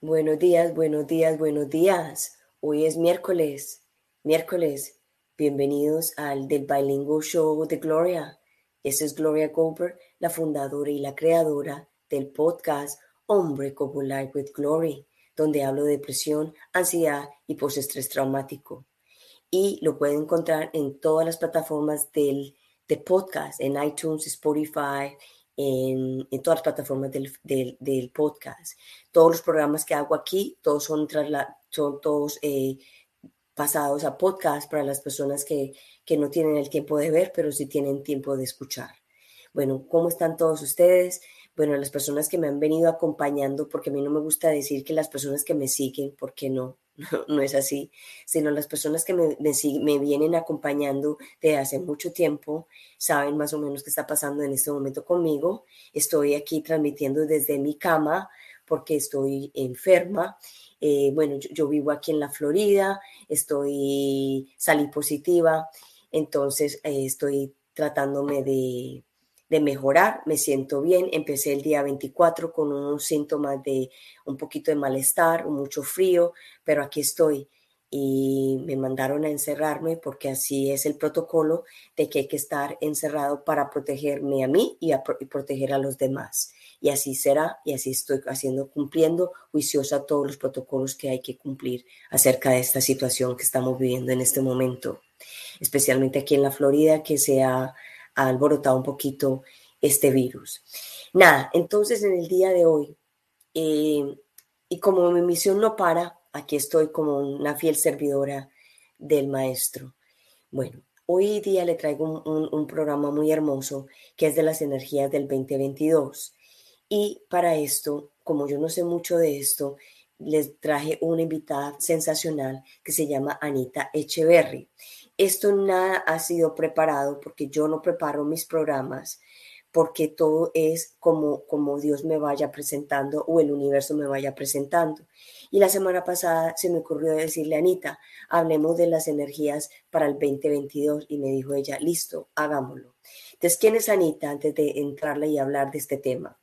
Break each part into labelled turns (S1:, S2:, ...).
S1: Buenos días, buenos días, buenos días. Hoy es miércoles, miércoles. Bienvenidos al del Bilingual Show de Gloria. Esa es Gloria Goldberg, la fundadora y la creadora del podcast Hombre Life with Glory, donde hablo de depresión, ansiedad y postestrés traumático. Y lo pueden encontrar en todas las plataformas del, de podcast, en iTunes, Spotify, en, todas las plataformas del, del, podcast. Todos los programas que hago aquí, todos son, son todos eh, pasados a podcast para las personas que, que no tienen el tiempo de ver, pero sí tienen tiempo de escuchar. Bueno, ¿cómo están todos ustedes? Bueno, las personas que me han venido acompañando, porque a mí no me gusta decir que las personas que me siguen, porque no, no, es así, sino las personas que me, me, vienen acompañando desde hace mucho tiempo, saben más o menos qué está pasando en este momento conmigo. Estoy aquí transmitiendo desde mi cama porque estoy enferma. Eh, bueno, yo, vivo aquí en la Florida, estoy, salí positiva, entonces eh, estoy tratándome de, de mejorar, me siento bien. Empecé el día 24 con unos síntomas de un poquito de malestar, mucho frío, pero aquí estoy y me mandaron a encerrarme porque así es el protocolo de que hay que estar encerrado para protegerme a mí y, proteger a los demás. Y así será y así estoy haciendo, cumpliendo juiciosa todos los protocolos que hay que cumplir acerca de esta situación que estamos viviendo en este momento, especialmente aquí en la Florida, que se ha ha alborotado un poquito este virus. Nada, entonces en el día de hoy, eh, y como mi misión no para, aquí estoy como una fiel servidora del maestro. Bueno, hoy día le traigo un, programa muy hermoso que es de las energías del 2022. Y para esto, como yo no sé mucho de esto, les traje una invitada sensacional que se llama Anita Echeverry. Esto nada ha sido preparado porque yo no preparo mis programas porque todo es como, como Dios me vaya presentando o el universo me vaya presentando. Y la semana pasada se me ocurrió decirle a Anita, hablemos de las energías para el 2022 y me dijo ella, listo, hagámoslo. Entonces, ¿quién es Anita antes de entrarle y hablar de este tema?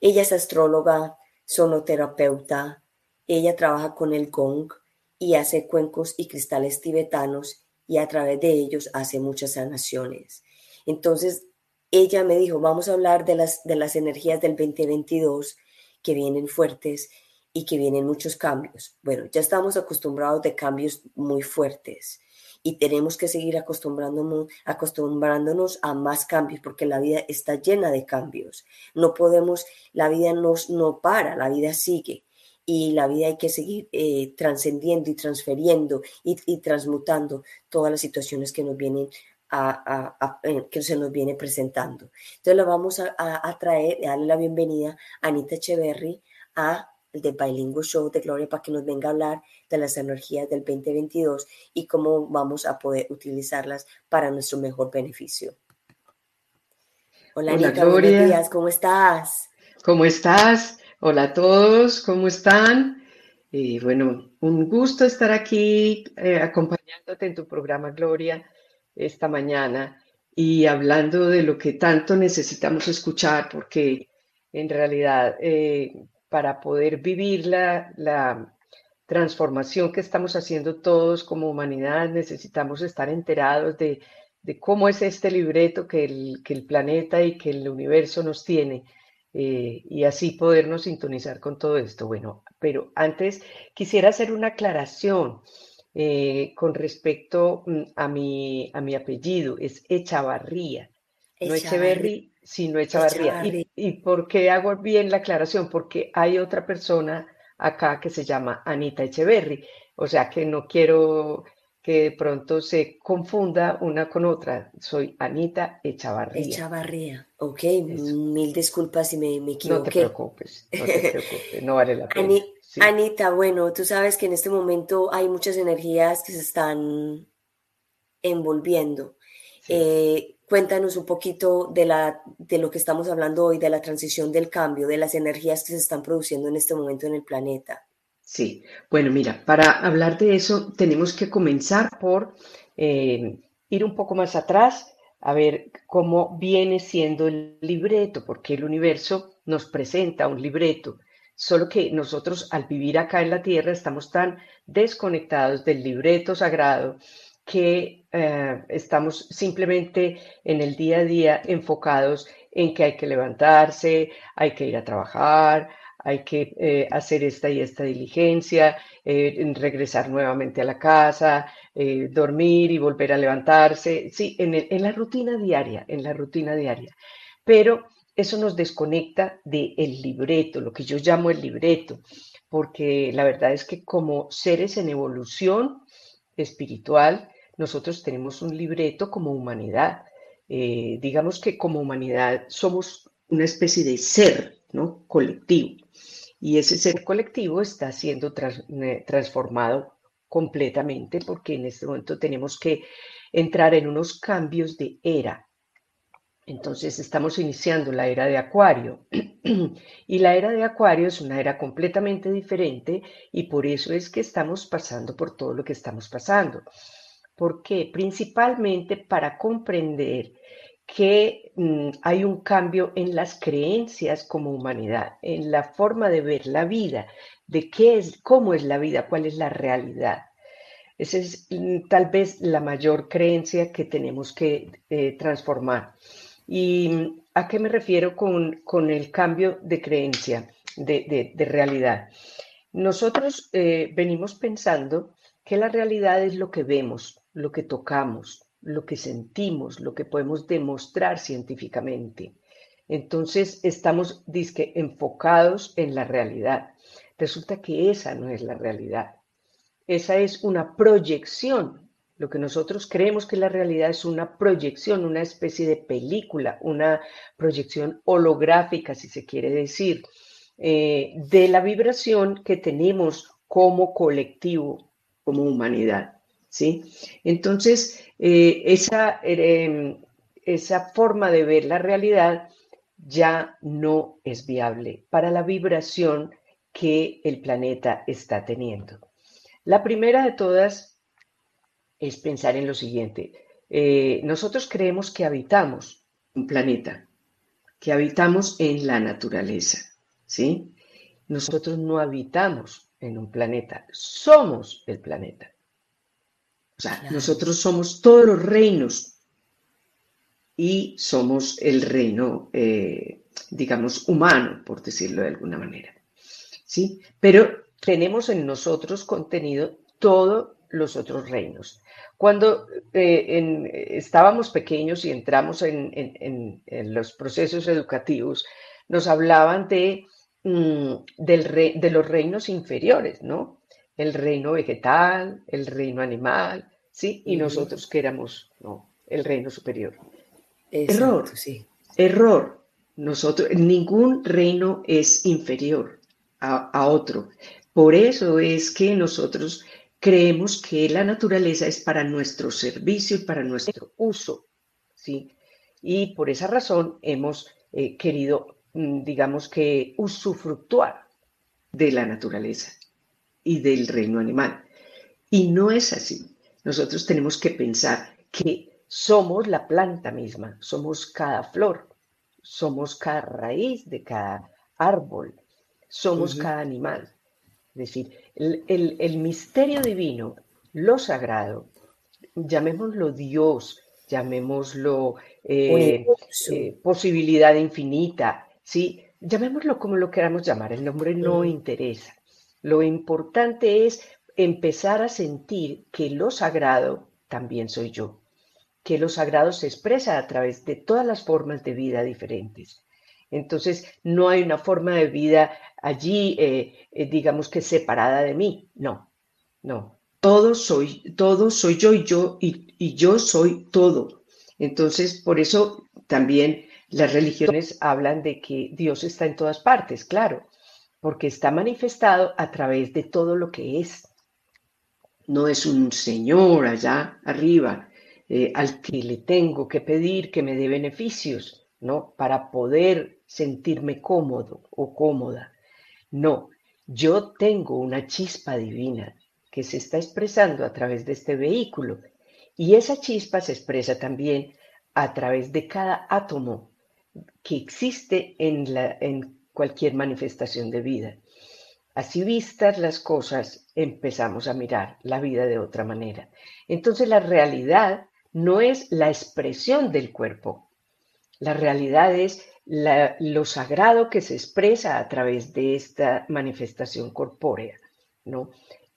S1: Ella es astróloga, sonoterapeuta, ella trabaja con el gong y hace cuencos y cristales tibetanos y a través de ellos hace muchas sanaciones. Entonces, ella me dijo, vamos a hablar de las, de las energías del 2022 que vienen fuertes y que vienen muchos cambios. Bueno, ya estamos acostumbrados de cambios muy fuertes y tenemos que seguir acostumbrándonos, acostumbrándonos a más cambios porque la vida está llena de cambios. No podemos, la vida nos, no para, la vida sigue y la vida hay que seguir eh, trascendiendo y transfiriendo y, transmutando todas las situaciones que nos vienen a, eh, que se nos viene presentando. Entonces la vamos a, traer, a darle la bienvenida a Anita Echeverry a el de Bilingual Show de Gloria para que nos venga a hablar de las energías del 2022 y cómo vamos a poder utilizarlas para nuestro mejor beneficio. Hola, Anita, buenos días, ¿cómo estás?
S2: ¿Cómo estás? Hola a todos, ¿cómo están? Y bueno, un gusto estar aquí eh, acompañándote en tu programa Gloria esta mañana y hablando de lo que tanto necesitamos escuchar, porque en realidad eh, para poder vivir la, la transformación que estamos haciendo todos como humanidad, necesitamos estar enterados de, de cómo es este libreto que el, que el planeta y que el universo nos tiene eh, y así podernos sintonizar con todo esto. Bueno, pero antes quisiera hacer una aclaración eh, con respecto mm, a mi, a mi apellido, es Echavarría, no Echeverry, sino Echavarría. ¿Y, ¿Y por qué hago bien la aclaración? Porque hay otra persona acá que se llama Anita Echeverry, o sea que no quiero que de pronto se confunda una con otra. Soy Anita Echavarría.
S1: Echavarría, ok, mil disculpas si me, me, equivoqué.
S2: No te preocupes, no te preocupes, no vale la pena.
S1: Anita, bueno, tú sabes que en este momento hay muchas energías que se están envolviendo. Eh, cuéntanos un poquito de, la, de lo que estamos hablando hoy, de la transición del cambio, de las energías que se están produciendo en este momento en el planeta.
S2: Sí, bueno, mira, para hablar de eso tenemos que comenzar por eh, ir un poco más atrás a ver cómo viene siendo el libreto, porque el universo nos presenta un libreto, solo que nosotros al vivir acá en la Tierra estamos tan desconectados del libreto sagrado que eh, estamos simplemente en el día a día enfocados en que hay que levantarse, hay que ir a trabajar, hay que eh, hacer esta y esta diligencia, eh, regresar nuevamente a la casa, eh, dormir y volver a levantarse, sí, en, la rutina diaria, en la rutina diaria. Pero eso nos desconecta del libreto, lo que yo llamo el libreto, porque la verdad es que como seres en evolución espiritual, nosotros tenemos un libreto como humanidad. digamos que como humanidad somos una especie de ser ¿no? colectivo. Y ese ser colectivo está siendo eh, transformado completamente porque en este momento tenemos que entrar en unos cambios de era. Entonces estamos iniciando la era de Acuario y la era de Acuario es una era completamente diferente y por eso es que estamos pasando por todo lo que estamos pasando. ¿Por qué? Principalmente para comprender que mm, hay un cambio en las creencias como humanidad, en la forma de ver la vida, de qué es, cómo es la vida, cuál es la realidad. Esa es mm, tal vez la mayor creencia que tenemos que eh, transformar. ¿Y mm, a qué me refiero con, el cambio de creencia, de, realidad? Nosotros eh, venimos pensando que la realidad es lo que vemos, lo que tocamos, lo que sentimos, lo que podemos demostrar científicamente. Entonces estamos disque, enfocados en la realidad. Resulta que esa no es la realidad. Esa es una proyección. Lo que nosotros creemos que la realidad es una proyección, una especie de película, una proyección holográfica, si se quiere decir, eh, de la vibración que tenemos como colectivo, como humanidad. ¿Sí? Entonces, eh, esa, em, esa forma de ver la realidad ya no es viable para la vibración que el planeta está teniendo. La primera de todas es pensar en lo siguiente. Eh, nosotros creemos que habitamos un planeta, que habitamos en la naturaleza, ¿sí? Nosotros no habitamos en un planeta, somos el planeta. O sea, nosotros somos todos los reinos y somos el reino, eh, digamos, humano, por decirlo de alguna manera. ¿Sí? Pero tenemos en nosotros contenido todos los otros reinos. Cuando eh, estábamos pequeños y entramos en, los procesos educativos, nos hablaban de, mm, de los reinos inferiores, ¿no? El reino vegetal, el reino animal, ¿sí? Y nosotros que éramos ¿no? el reino superior. error, sí. Error. Nosotros, ningún reino es inferior a, a otro. Por eso es que nosotros creemos que la naturaleza es para nuestro servicio y para nuestro uso, ¿sí? Y por esa razón hemos eh, querido, mm, digamos que, usufructuar de la naturaleza y del reino animal. Y no es así. Nosotros tenemos que pensar que somos la planta misma, somos cada flor, somos cada raíz de cada árbol, somos cada animal. Es decir, el, misterio divino, lo sagrado, llamémoslo Dios, llamémoslo eh, eh, posibilidad infinita, ¿sí? llamémoslo como lo queramos llamar, el nombre no interesa. Lo importante es empezar a sentir que lo sagrado también soy yo, que lo sagrado se expresa a través de todas las formas de vida diferentes. Entonces, no hay una forma de vida allí, eh, eh, digamos que separada de mí. No, no. Todo soy, todo soy yo y yo y, y yo soy todo. Entonces, por eso también las religiones hablan de que Dios está en todas partes, claro porque está manifestado a través de todo lo que es. No es un señor allá arriba eh, al que le tengo que pedir que me dé beneficios, ¿no? Para poder sentirme cómodo o cómoda. No, yo tengo una chispa divina que se está expresando a través de este vehículo Y esa chispa se expresa también a través de cada átomo que existe en, la, en cualquier manifestación de vida. Así vistas las cosas, empezamos a mirar la vida de otra manera. Entonces la realidad no es la expresión del cuerpo. La realidad es lo sagrado que se expresa a través de esta manifestación corpórea, ¿no?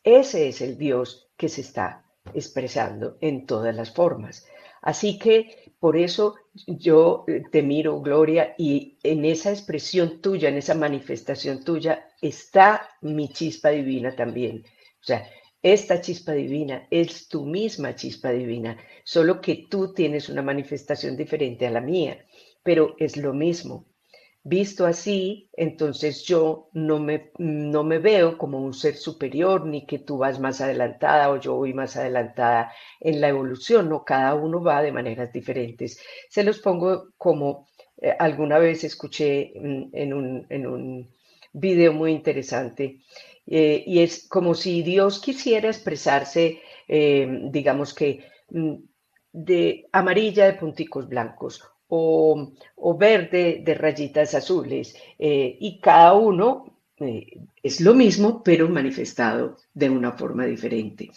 S2: Ese es el Dios que se está expresando en todas las formas. Así que por eso yo eh, te miro, Gloria, y en esa expresión tuya, en esa manifestación tuya, está mi chispa divina también. O sea, esta chispa divina es tu misma chispa divina, solo que tú tienes una manifestación diferente a la mía, pero es lo mismo. Visto así, entonces yo no me, no me veo como un ser superior, ni que tú vas más adelantada o yo voy más adelantada en la evolución, no, cada uno va de maneras diferentes. Se los pongo como eh, alguna vez escuché en un, en un video muy interesante, eh, y es como si Dios quisiera expresarse, eh, digamos que mm, de amarilla de punticos blancos o, verde de rayitas azules. Eh, y cada uno eh, es lo mismo, pero manifestado de una forma diferente.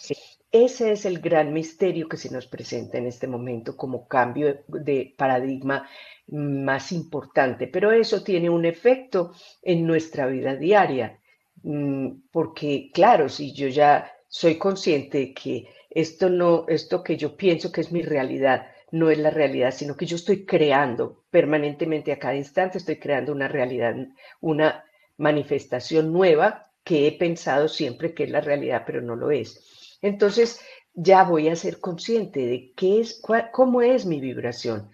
S2: Ese es el gran misterio que se nos presenta en este momento como cambio de paradigma más importante, pero eso tiene un efecto en nuestra vida diaria, mm, porque claro, si yo ya soy consciente que esto no, esto que yo pienso que es mi realidad, no es la realidad, sino que yo estoy creando permanentemente a cada instante, estoy creando una realidad, una manifestación nueva que he pensado siempre que es la realidad, pero no lo es. Entonces ya voy a ser consciente de qué es, cómo es mi vibración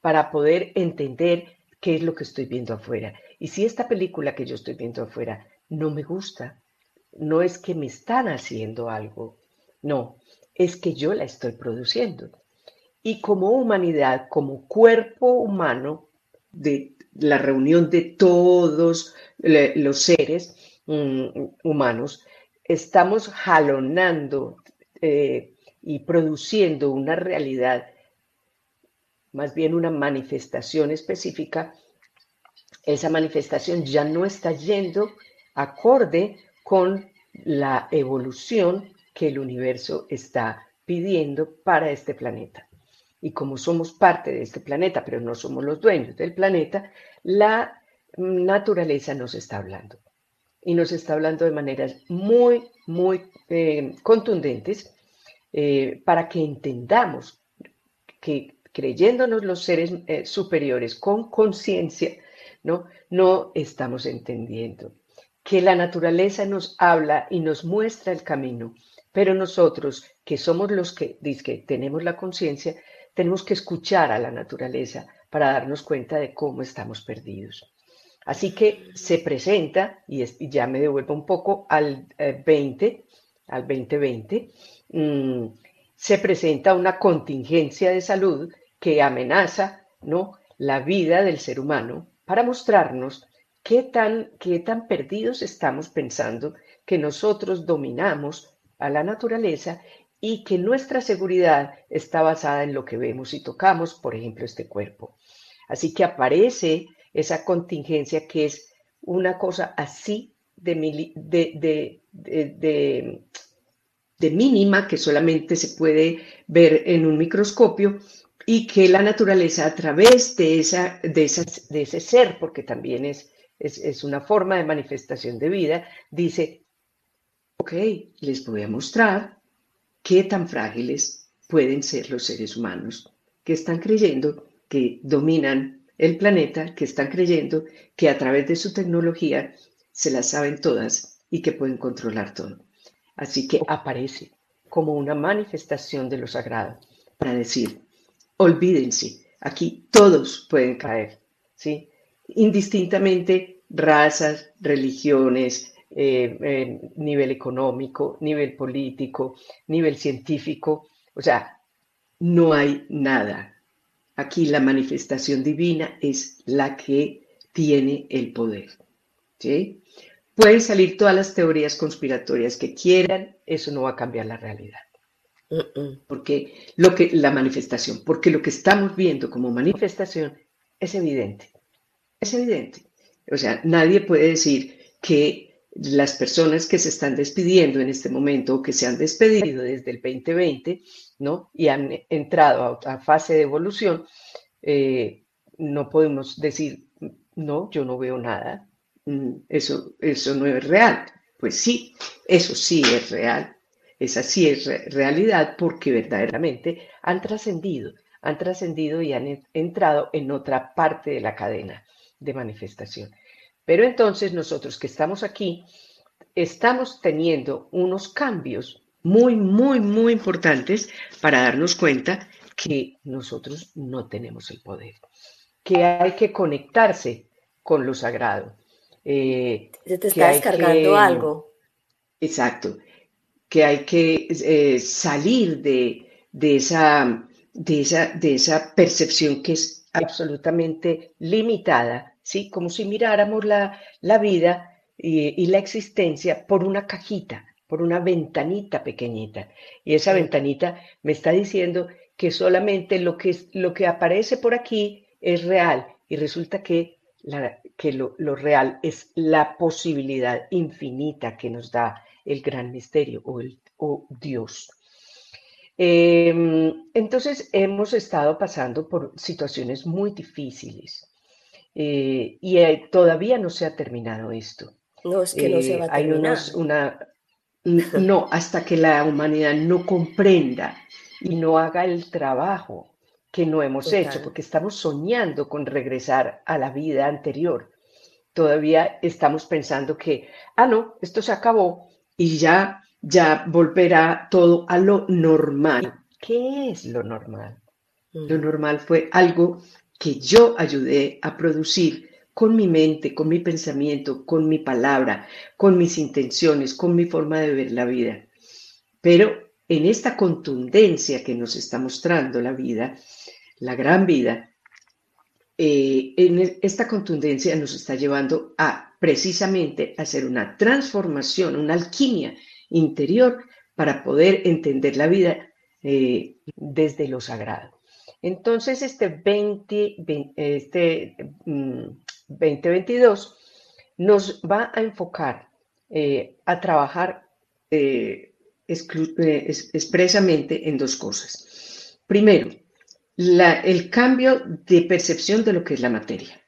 S2: para poder entender qué es lo que estoy viendo afuera. Y si esta película que yo estoy viendo afuera no me gusta, no es que me están haciendo algo, no, es que yo la estoy produciendo y como humanidad, como cuerpo humano, de la reunión de todos los seres mm, humanos, estamos jalonando eh, y produciendo una realidad, más bien una manifestación específica, esa manifestación ya no está yendo acorde con la evolución que el universo está pidiendo para este planeta y como somos parte de este planeta, pero no somos los dueños del planeta, la naturaleza nos está hablando. Y nos está hablando de maneras muy, muy eh, contundentes eh, para que entendamos que creyéndonos los seres eh, superiores con conciencia, ¿no? no estamos entendiendo que la naturaleza nos habla y nos muestra el camino, pero nosotros, que somos los que, que tenemos la conciencia, tenemos que escuchar a la naturaleza para darnos cuenta de cómo estamos perdidos. Así que se presenta, y, ya me devuelvo un poco al 20, eh, al 2020, mm, se presenta una contingencia de salud que amenaza ¿no? la vida del ser humano para mostrarnos qué tan, qué tan perdidos estamos pensando que nosotros dominamos a la naturaleza y que nuestra seguridad está basada en lo que vemos y tocamos, por ejemplo, este cuerpo. Así que aparece esa contingencia que es una cosa así de, mínima que solamente se puede ver en un microscopio y que la naturaleza a través de, esa, de ese ser, porque también es, es, es una forma de manifestación de vida, dice, ok, les voy a mostrar qué tan frágiles pueden ser los seres humanos que están creyendo que dominan el planeta, que están creyendo que a través de su tecnología se las saben todas y que pueden controlar todo. Así que aparece como una manifestación de lo sagrado para decir, olvídense, aquí todos pueden caer, ¿sí? Indistintamente razas, religiones, eh, nivel económico, nivel político, nivel científico. O sea, no hay nada. Aquí la manifestación divina es la que tiene el poder. ¿sí? Pueden salir todas las teorías conspiratorias que quieran, eso no va a cambiar la realidad. Porque lo que, la manifestación, porque lo que estamos viendo como manifestación es evidente. Es evidente. O sea, nadie puede decir que las personas que se están despidiendo en este momento o que se han despedido desde el 2020, ¿no? Y han entrado a fase de evolución, eh, no podemos decir, no, yo no veo nada, mm, eso, eso no es real. Pues sí, eso sí es real, esa sí es realidad porque verdaderamente han trascendido, han trascendido y han entrado en otra parte de la cadena de manifestación. Pero entonces nosotros que estamos aquí, estamos teniendo unos cambios muy, muy, muy importantes para darnos cuenta que nosotros no tenemos el poder, que hay que conectarse con lo sagrado.
S1: Eh, Se te está descargando algo.
S2: Exacto, que hay que eh, salir de, esa, de, esa, de esa percepción que es absolutamente limitada, ¿sí? Como si miráramos la, la vida y, y, la existencia por una cajita, por una ventanita pequeñita. Y esa ventanita me está diciendo que solamente lo que, lo que aparece por aquí es real y resulta que, la, que lo, lo, real es la posibilidad infinita que nos da el gran misterio o, el, o Dios. Eh, entonces hemos estado pasando por situaciones muy difíciles eh, y eh, todavía no se ha terminado esto.
S1: No, es que no se va a terminar.
S2: Hay una, no, hasta que la humanidad no comprenda y no haga el trabajo que no hemos hecho, porque estamos soñando con regresar a la vida anterior. Todavía estamos pensando que, ah, no, esto se acabó y ya, ya volverá todo a lo normal. ¿Qué es lo normal? Lo normal fue algo que yo ayudé a producir con mi mente, con mi pensamiento, con mi palabra, con mis intenciones, con mi forma de ver la vida. Pero en esta contundencia que nos está mostrando la vida, la gran vida, eh, en e, esta contundencia nos está llevando a precisamente hacer una transformación, una alquimia interior para poder entender la vida eh, desde lo sagrado. Entonces, este, 20, este 2022 mm, nos va a enfocar eh, a trabajar expresamente en dos cosas. Primero, el cambio de percepción de lo que es la materia,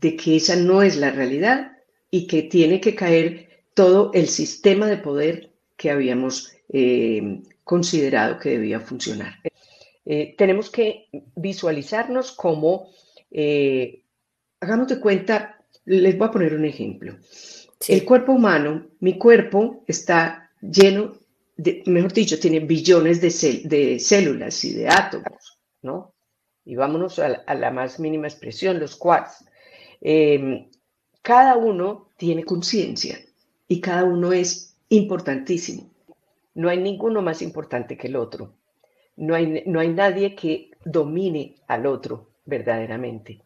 S2: de que esa no es la realidad y que tiene que caer todo el sistema de poder que habíamos eh, considerado que debía funcionar. Eh, tenemos que visualizarnos como, eh, hagamos de cuenta, les voy a poner un ejemplo. El cuerpo humano, mi cuerpo está lleno mejor dicho, tiene billones de, células y de átomos, ¿no? Y vámonos a la, más mínima expresión, los quarks. Em, cada uno tiene conciencia y cada uno es importantísimo. No hay ninguno más importante que el otro. No hay, no hay nadie que domine al otro verdaderamente.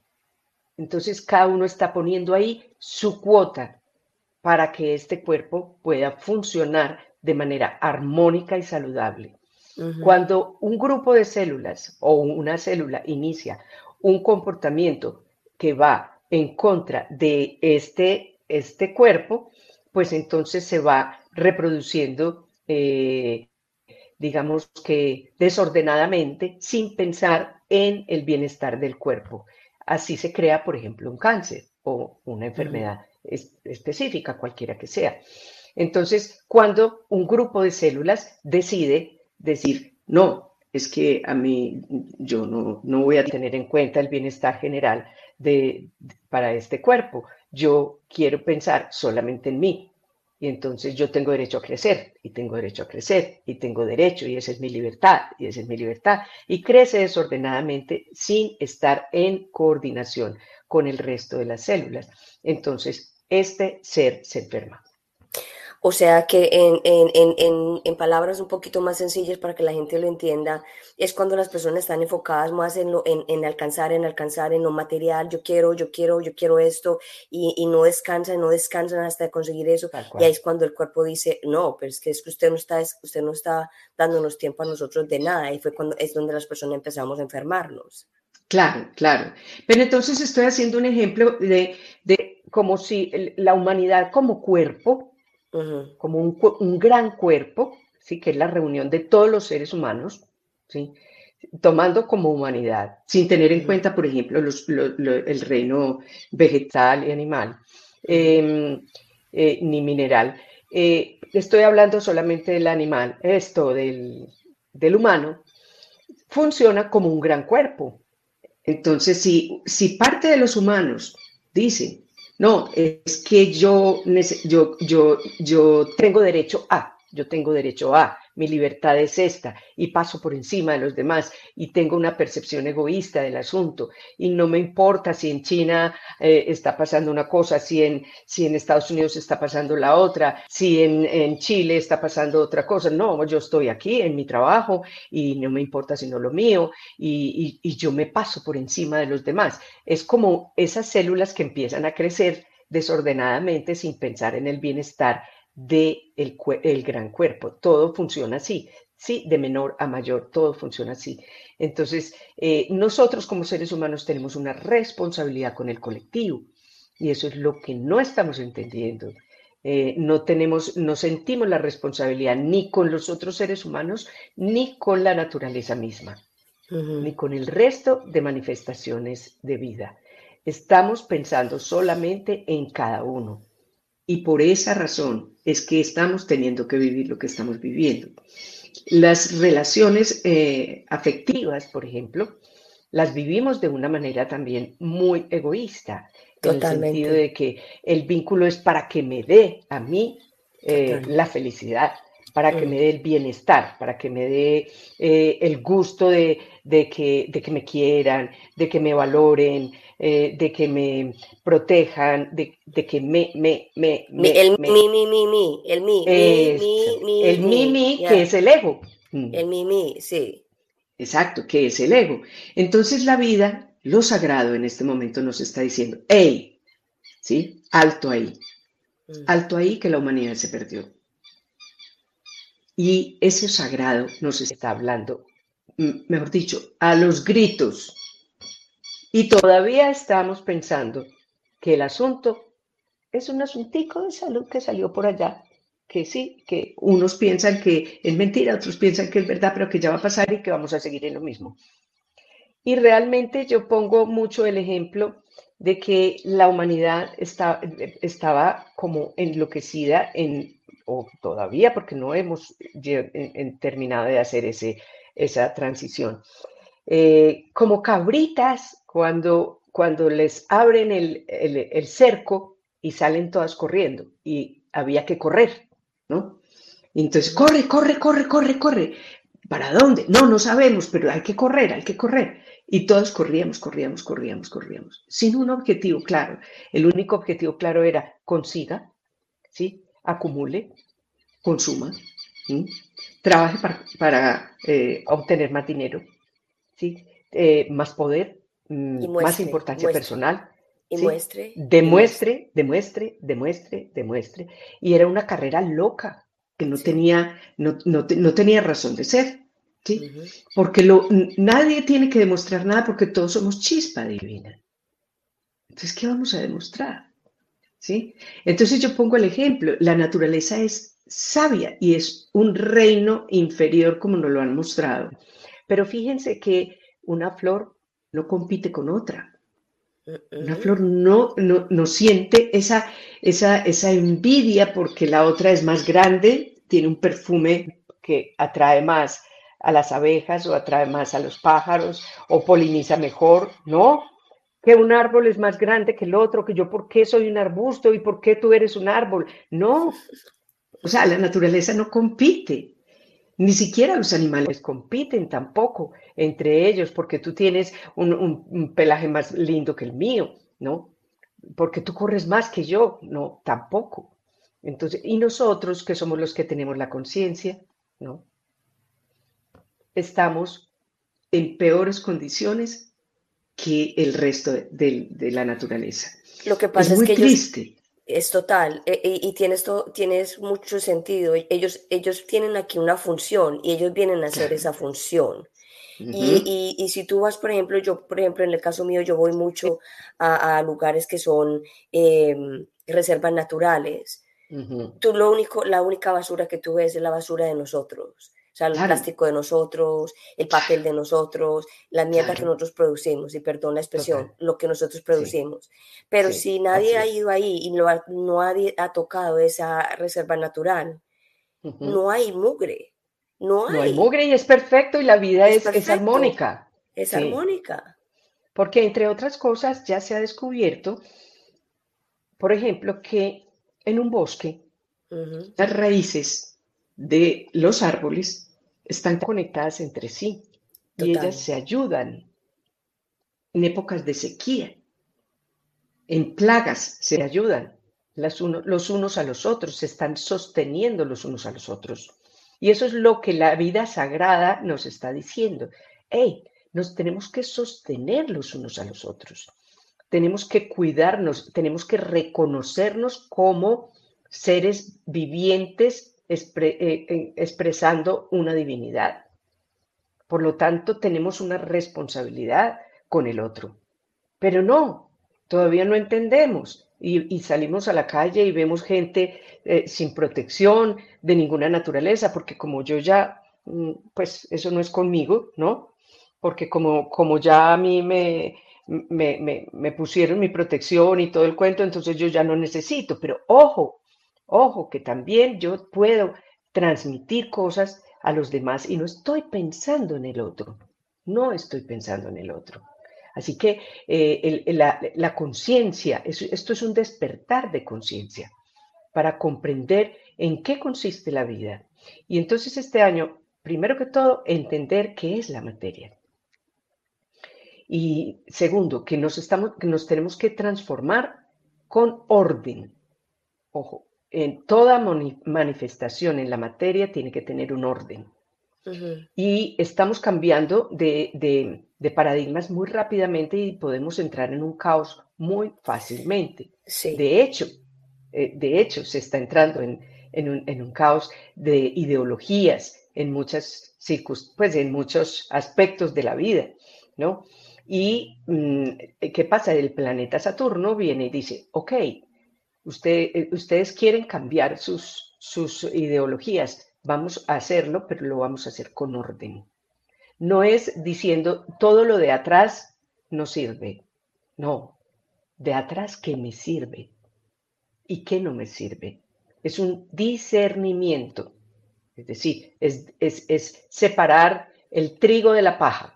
S2: Entonces cada uno está poniendo ahí su cuota para que este cuerpo pueda funcionar de manera armónica y saludable. Cuando un grupo de células o una célula inicia un comportamiento que va en contra de este, este cuerpo, pues entonces se va reproduciendo, eh, digamos que desordenadamente, sin pensar en el bienestar del cuerpo. Así se crea, por ejemplo, un cáncer o una enfermedad específica, cualquiera que sea. Entonces, cuando un grupo de células decide decir, no, es que a mí yo no, voy a tener en cuenta el bienestar general de, para este cuerpo, yo quiero pensar solamente en mí. Y entonces yo tengo derecho a crecer, y tengo derecho a crecer, y tengo derecho, y esa es mi libertad, y esa es mi libertad. Y crece desordenadamente sin estar en coordinación con el resto de las células. Entonces, este ser se enferma.
S1: O sea que en, en, en, en, palabras un poquito más sencillas para que la gente lo entienda, es cuando las personas están enfocadas más en, lo, en, alcanzar, en alcanzar, en lo material, yo quiero, yo quiero, yo quiero esto, y, y no descansan, no descansan hasta conseguir eso. Y ahí es cuando el cuerpo dice, no, pero es que, es que usted, no está, usted no está dándonos tiempo a nosotros de nada. Y fue cuando es donde las personas empezamos a enfermarnos.
S2: Claro, claro. Pero entonces estoy haciendo un ejemplo de, de como si la humanidad como cuerpo, como un, gran cuerpo, ¿sí? que es la reunión de todos los seres humanos, ¿sí? tomando como humanidad, sin tener en cuenta, por ejemplo, el reino vegetal y animal, em, eh, ni mineral. Eh, estoy hablando solamente del animal, esto del, del humano, funciona como un gran cuerpo. Entonces, si, si parte de los humanos dicen, no, es que yo, yo, yo, yo tengo derecho a, yo tengo derecho a, mi libertad es esta y paso por encima de los demás y tengo una percepción egoísta del asunto y no me importa si en China eh, está pasando una cosa, si en, si en Estados Unidos está pasando la otra, si en, en, Chile está pasando otra cosa. No, yo estoy aquí en mi trabajo y no me importa sino lo mío y, y, y yo me paso por encima de los demás. Es como esas células que empiezan a crecer desordenadamente sin pensar en el bienestar del de el gran cuerpo. Todo funciona así, ¿sí? De menor a mayor, todo funciona así. Entonces, eh, nosotros como seres humanos tenemos una responsabilidad con el colectivo y eso es lo que no estamos entendiendo. Eh, no tenemos, no sentimos la responsabilidad ni con los otros seres humanos ni con la naturaleza misma, ni con el resto de manifestaciones de vida. Estamos pensando solamente en cada uno. Y por esa razón es que estamos teniendo que vivir lo que estamos viviendo. Las relaciones eh, afectivas, por ejemplo, las vivimos de una manera también muy egoísta, Totalmente. en el sentido de que el vínculo es para que me dé a mí eh, la felicidad, para que mm. me dé el bienestar, para que me dé eh, el gusto de, que, de que me quieran, de que me valoren, eh, de que me protejan, de, que me, me, me,
S1: el mi, mi, mi, mi, el mi, mi,
S2: mi, el mi, mi, que es el ego.
S1: Mm. El mi, mi, sí.
S2: Exacto, que es el ego. Entonces la vida, lo sagrado en este momento nos está diciendo, hey, ¿sí? Alto ahí, mm. alto ahí que la humanidad se perdió. Y ese sagrado nos está hablando, mejor dicho, a los gritos, y todavía estamos pensando que el asunto es un asuntico de salud que salió por allá, que sí, que unos piensan que es mentira, otros piensan que es verdad, pero que ya va a pasar y que vamos a seguir en lo mismo. Y realmente yo pongo mucho el ejemplo de que la humanidad está, estaba como enloquecida en, o todavía porque no hemos terminado de hacer ese, esa transición, eh, como cabritas cuando, cuando les abren el, el, cerco y salen todas corriendo y había que correr, ¿no? entonces, corre, corre, corre, corre, corre. ¿Para dónde? No, no sabemos, pero hay que correr, hay que correr. Y todos corríamos, corríamos, corríamos, corríamos, sin un objetivo claro. El único objetivo claro era consiga, ¿sí? Acumule, consuma, trabaje para, eh, obtener más dinero, ¿sí? Eh, más poder, Mm, más importancia personal.
S1: Y muestre.
S2: Demuestre, demuestre, demuestre, demuestre. Y era una carrera loca, que no, tenía, no, no, tenía razón de ser. ¿sí? Porque lo, nadie tiene que demostrar nada porque todos somos chispa divina. Entonces, ¿qué vamos a demostrar? ¿Sí? Entonces yo pongo el ejemplo, la naturaleza es sabia y es un reino inferior como nos lo han mostrado. Pero fíjense que una flor no compite con otra. Una flor no, no, siente esa, esa, esa envidia porque la otra es más grande, tiene un perfume que atrae más a las abejas o atrae más a los pájaros o poliniza mejor, ¿no? Que un árbol es más grande que el otro, que yo por qué soy un arbusto y por qué tú eres un árbol. No, o sea, la naturaleza no compite. Ni siquiera los animales compiten tampoco entre ellos porque tú tienes un, pelaje más lindo que el mío, ¿no? Porque tú corres más que yo, no, tampoco. Entonces, y nosotros, que somos los que tenemos la conciencia, ¿no? Estamos en peores condiciones que el resto de, la naturaleza.
S1: Lo que pasa es, que triste. Es total, e, e, y, tienes, todo, tienes mucho sentido. Ellos, ellos tienen aquí una función y ellos vienen a hacer esa función. y, y, si tú vas, por ejemplo, yo, por ejemplo, en el caso mío, yo voy mucho a, lugares que son em, reservas naturales. Tú lo único, la única basura que tú ves es la basura de nosotros. O sea, el plástico de nosotros, el papel de nosotros, la mierda que nosotros producimos, y perdón la expresión, lo que nosotros producimos. Pero si nadie ha ido ahí y no ha, no ha, tocado esa reserva natural, no hay mugre. No hay.
S2: mugre y es perfecto y la vida es, es, armónica.
S1: Es armónica.
S2: Porque entre otras cosas ya se ha descubierto, por ejemplo, que en un bosque las raíces de los árboles están conectadas entre sí y ellas se ayudan en épocas de sequía, en plagas se ayudan los unos a los otros, se están sosteniendo los unos a los otros. Y eso es lo que la vida sagrada nos está diciendo. Hey, nos tenemos que sostener los unos a los otros. Tenemos que cuidarnos, tenemos que reconocernos como seres vivientes eh, expresando una divinidad. Por lo tanto, tenemos una responsabilidad con el otro. Pero no, todavía no entendemos. Y, salimos a la calle y vemos gente eh, sin protección de ninguna naturaleza, porque como yo ya, mm, pues eso no es conmigo, ¿no? Porque como, como ya a mí me, me, me pusieron mi protección y todo el cuento, entonces yo ya no necesito. Pero ojo, Ojo, que también yo puedo transmitir cosas a los demás y no estoy pensando en el otro, no estoy pensando en el otro. Así que eh, la, conciencia, esto es un despertar de conciencia para comprender en qué consiste la vida. Y entonces este año, primero que todo, entender qué es la materia. Y segundo, que nos, estamos, que nos tenemos que transformar con orden. Ojo, en toda manifestación en la materia tiene que tener un orden. Y estamos cambiando de, paradigmas muy rápidamente y podemos entrar en un caos muy fácilmente. De, hecho, eh, de hecho, se está entrando en, un, caos de ideologías en, muchas pues, en muchos aspectos de la vida, ¿no? Y, mm, ¿qué pasa? El planeta Saturno viene y dice, ok, eh, ustedes quieren cambiar sus, ideologías, vamos a hacerlo, pero lo vamos a hacer con orden. No es diciendo todo lo de atrás no sirve. No, de atrás qué me sirve y qué no me sirve. Es un discernimiento. Es decir, es, separar el trigo de la paja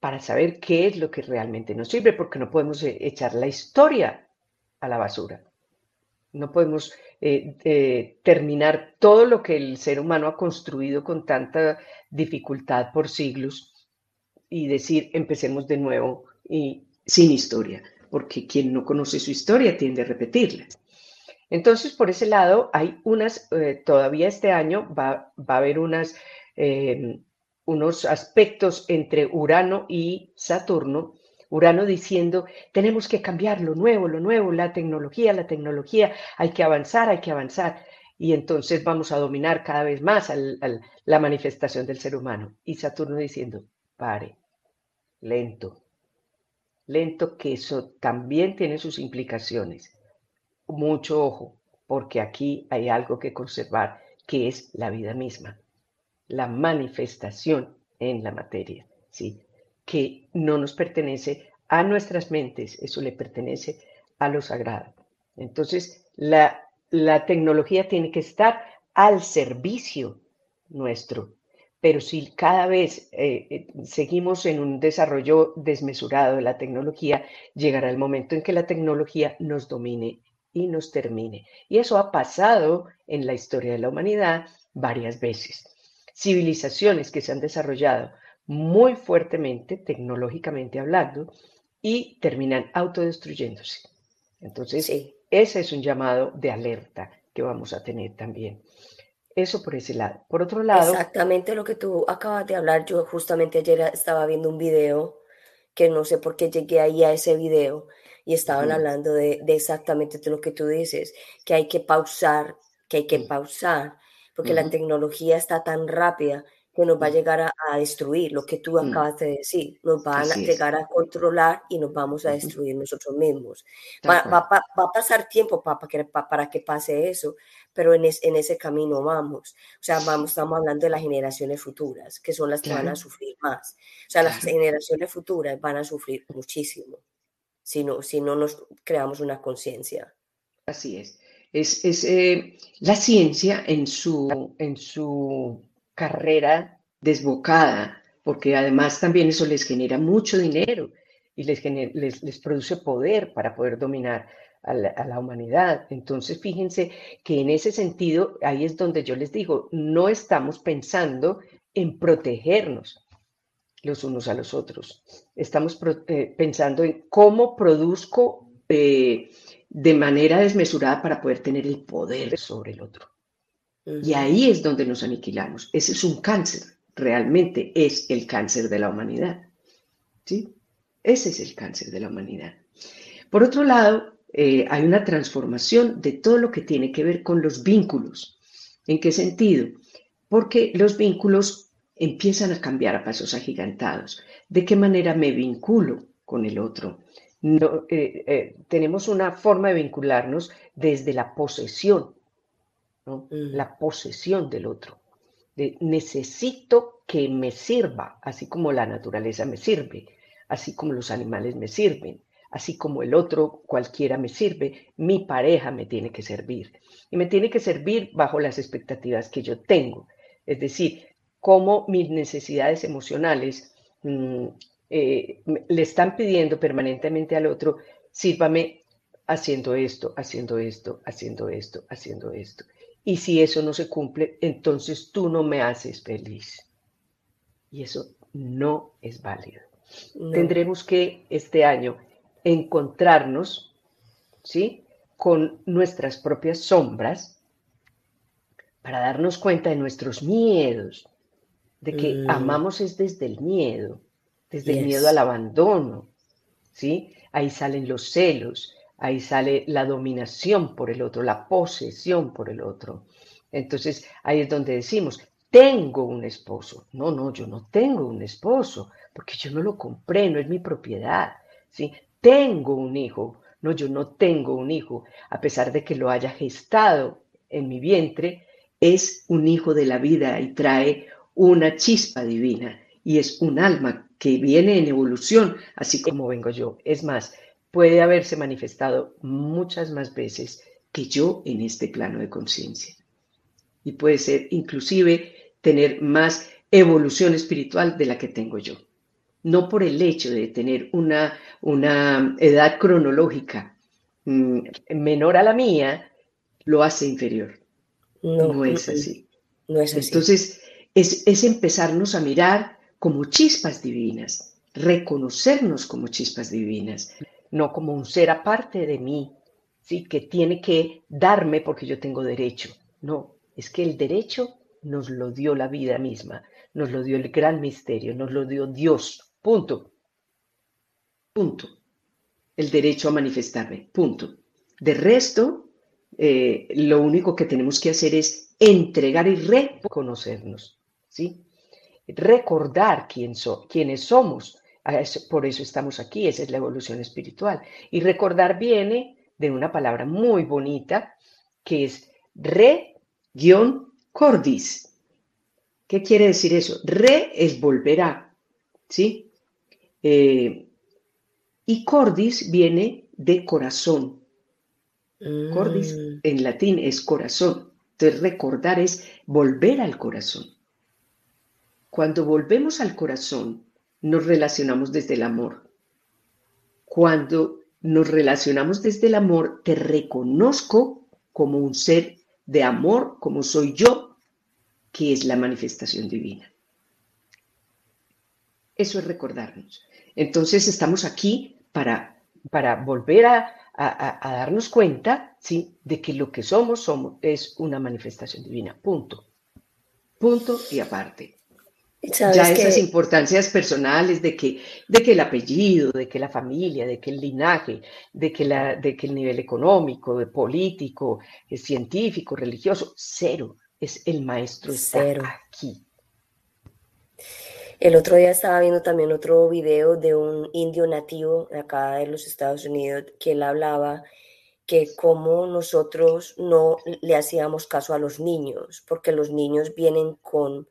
S2: para saber qué es lo que realmente nos sirve, porque no podemos eh, echar la historia a la basura. No podemos eh, eh, terminar todo lo que el ser humano ha construido con tanta dificultad por siglos y decir empecemos de nuevo y sin historia, porque quien no conoce su historia tiende a repetirla. Entonces, por ese lado, hay unas, eh, todavía este año va, va a haber unas, unos aspectos entre Urano y Saturno Urano diciendo, tenemos que cambiar lo nuevo, lo nuevo, la tecnología, la tecnología, hay que avanzar, hay que avanzar. Y entonces vamos a dominar cada vez más la manifestación del ser humano. Y Saturno diciendo, pare, lento, lento, que eso también tiene sus implicaciones. Mucho ojo, porque aquí hay algo que conservar, que es la vida misma, la manifestación en la materia. ¿sí? Que no nos pertenece a nuestras mentes, eso le pertenece a lo sagrado. Entonces, la, tecnología tiene que estar al servicio nuestro, pero si cada vez eh, eh, seguimos en un desarrollo desmesurado de la tecnología, llegará el momento en que la tecnología nos domine y nos termine. Y eso ha pasado en la historia de la humanidad varias veces. Civilizaciones que se han desarrollado muy fuertemente, tecnológicamente hablando, y terminan autodestruyéndose. Entonces, ese es un llamado de alerta que vamos a tener también. Eso por ese lado. Por otro lado...
S1: Exactamente lo que tú acabas de hablar. Yo justamente ayer estaba viendo un video que no sé por qué llegué ahí a ese video y estaban hablando de, exactamente lo que tú dices, que hay que pausar, que hay que pausar, porque la tecnología está tan rápida que nos va a llegar a, destruir, lo que tú mm. acabas de decir, nos van a llegar a controlar y nos vamos a destruir nosotros mismos. Va, a pasar tiempo para, que, para que pase eso, pero en, en, ese camino vamos. O sea, vamos, estamos hablando de las generaciones futuras, que son las que van a sufrir más. O sea, las generaciones futuras van a sufrir muchísimo si no, si no nos creamos una conciencia.
S2: Así es. Es, es eh, la ciencia en su, en su carrera desbocada, porque además también eso les genera mucho dinero y les, les, les, produce poder para poder dominar a la, a la, humanidad. Entonces, fíjense que en ese sentido, ahí es donde yo les digo, no estamos pensando en protegernos los unos a los otros. Estamos eh, pensando en cómo produzco eh, de manera desmesurada para poder tener el poder sobre el otro. Y ahí es donde nos aniquilamos. Ese es un cáncer, realmente es el cáncer de la humanidad. ¿Sí? Ese es el cáncer de la humanidad. Por otro lado, eh, hay una transformación de todo lo que tiene que ver con los vínculos. ¿En qué sentido? Porque los vínculos empiezan a cambiar a pasos agigantados. ¿De qué manera me vinculo con el otro? No, eh, eh, tenemos una forma de vincularnos desde la posesión, ¿no? Mm. la posesión del otro. De, necesito que me sirva, así como la naturaleza me sirve, así como los animales me sirven, así como el otro cualquiera me sirve, mi pareja me tiene que servir. Y me tiene que servir bajo las expectativas que yo tengo. Es decir, cómo mis necesidades emocionales mm, eh, le están pidiendo permanentemente al otro, sírvame haciendo esto, haciendo esto, haciendo esto, haciendo esto. Y si eso no se cumple, entonces tú no me haces feliz. Y eso no es válido. Tendremos que este año encontrarnos, ¿sí? Con nuestras propias sombras para darnos cuenta de nuestros miedos, de que mm. amamos es desde el miedo, desde el miedo al abandono, ¿sí? Ahí salen los celos, ahí sale la dominación por el otro, la posesión por el otro. Entonces, ahí es donde decimos, tengo un esposo. No, no, yo no tengo un esposo, porque yo no lo compré, no es mi propiedad, ¿sí? Tengo un hijo. No, yo no tengo un hijo, a pesar de que lo haya gestado en mi vientre, es un hijo de la vida y trae una chispa divina y es un alma que viene en evolución, así como vengo yo. Es más, puede haberse manifestado muchas más veces que yo en este plano de conciencia. Y puede ser inclusive tener más evolución espiritual de la que tengo yo. No por el hecho de tener una, una edad cronológica mm, menor a la mía, lo hace inferior. No, es así. No es así. Entonces, es, empezarnos a mirar como chispas divinas, reconocernos como chispas divinas, no como un ser aparte de mí, ¿sí? que tiene que darme porque yo tengo derecho. No, es que el derecho nos lo dio la vida misma, nos lo dio el gran misterio, nos lo dio Dios. Punto. Punto. El derecho a manifestarme. Punto. De resto, eh, lo único que tenemos que hacer es entregar y reconocernos. Recordar quién quiénes somos. Por eso estamos aquí, esa es la evolución espiritual. Y recordar viene de una palabra muy bonita que es re-cordis. ¿Qué quiere decir eso? Re es volver a, ¿sí? Eh, y cordis viene de corazón. Cordis mm. en latín es corazón. Entonces recordar es volver al corazón. Cuando volvemos al corazón, nos relacionamos desde el amor. Cuando nos relacionamos desde el amor, te reconozco como un ser de amor, como soy yo, que es la manifestación divina. Eso es recordarnos. Entonces estamos aquí para, para volver a, darnos cuenta, ¿sí? De que lo que somos, somos es una manifestación divina, punto. Punto y aparte. Ya esas importancias personales de que, de que el apellido, de que la familia, de que el linaje, de que, la, de que el nivel económico, de político, científico, religioso, cero. Es el maestro cero. aquí.
S1: El otro día estaba viendo también otro video de un indio nativo acá de los Estados Unidos que él hablaba que como nosotros no le hacíamos caso a los niños, porque los niños vienen con,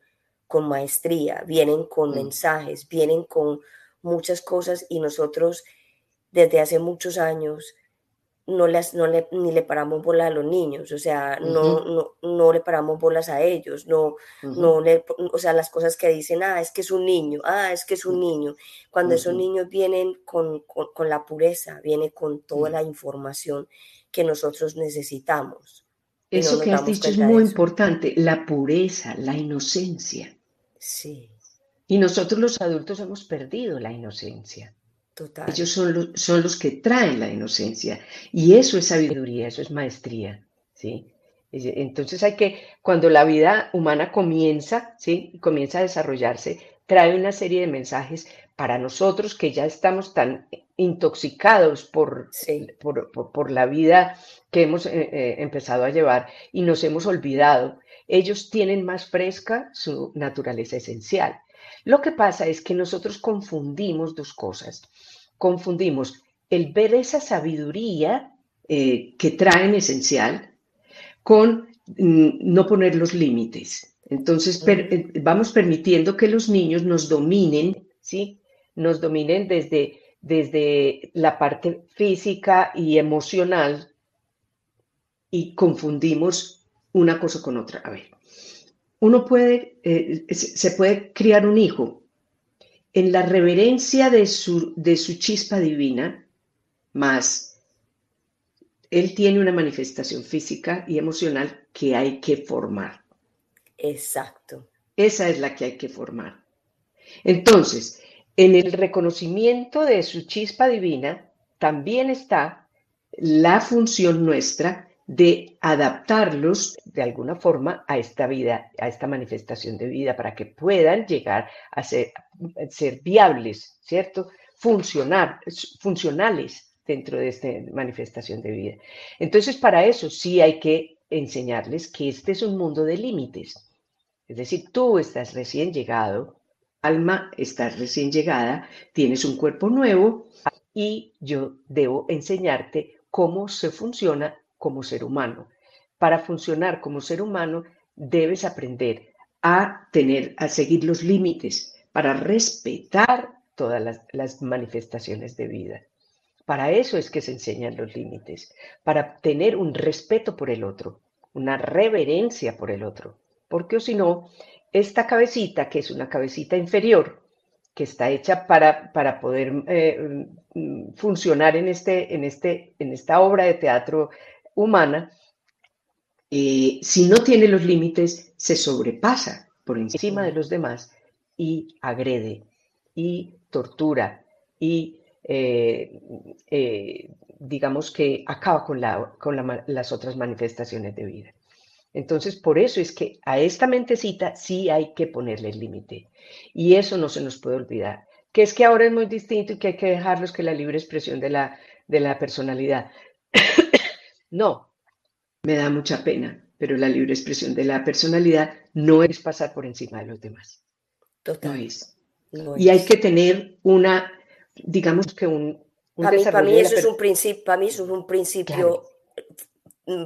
S1: con maestría, vienen con mm. mensajes, vienen con muchas cosas y nosotros desde hace muchos años no, las, no le, ni le paramos bolas a los niños, o sea, no, no, no, le paramos bolas a ellos, no, no le, o sea, las cosas que dicen, ah, es que es un niño, ah, es que es un niño, cuando esos niños vienen con, con, la pureza, viene con toda la información que nosotros necesitamos.
S2: Eso que has dicho es muy importante, la pureza, la inocencia.
S1: Sí.
S2: Y nosotros los adultos hemos perdido la inocencia. Ellos son los, son los que traen la inocencia. Y eso es sabiduría, eso es maestría. ¿sí? Entonces hay que, cuando la vida humana comienza, ¿sí? comienza a desarrollarse, trae una serie de mensajes para nosotros que ya estamos tan intoxicados por, por, la vida que hemos eh, eh, empezado a llevar y nos hemos olvidado. Ellos tienen más fresca su naturaleza esencial. Lo que pasa es que nosotros confundimos dos cosas. Confundimos el ver esa sabiduría eh, que traen esencial con mm, no poner los límites. Entonces eh, vamos permitiendo que los niños nos dominen, ¿sí? Nos dominen desde, desde la parte física y emocional y confundimos una cosa con otra. A ver, uno puede, eh, se puede criar un hijo en la reverencia de su, de su chispa divina, más él tiene una manifestación física y emocional que hay que formar.
S1: Exacto.
S2: Esa es la que hay que formar. Entonces, en el reconocimiento de su chispa divina también está la función nuestra de adaptarlos de alguna forma a esta vida, a esta manifestación de vida, para que puedan llegar a ser, viables, ¿cierto? Funcionar, funcionales dentro de esta manifestación de vida. Entonces, para eso sí hay que enseñarles que este es un mundo de límites. Es decir, tú estás recién llegado, alma, estás recién llegada, tienes un cuerpo nuevo y yo debo enseñarte cómo se funciona como ser humano. Para funcionar como ser humano, debes aprender a tener, a seguir los límites, para respetar todas las, manifestaciones de vida. Para eso es que se enseñan los límites, para tener un respeto por el otro, una reverencia por el otro. Porque o si no, esta cabecita, que es una cabecita inferior, que está hecha para, para poder eh, mm, funcionar en, este, en, este, en esta obra de teatro humana, eh, si no tiene los límites, se sobrepasa por encima de los demás y agrede y tortura y eh, digamos que acaba con las otras manifestaciones de vida. Entonces, por eso es que a esta mentecita sí hay que ponerle el límite. Y eso no se nos puede olvidar. Que es que ahora es muy distinto y que hay que dejarlos que la libre expresión de la, de la personalidad. No, me da mucha pena, pero la libre expresión de la personalidad no es pasar por encima de los demás.
S1: Total.
S2: y hay que tener una, digamos que un...
S1: para, mí, eso es un principio, para mí eso es un principio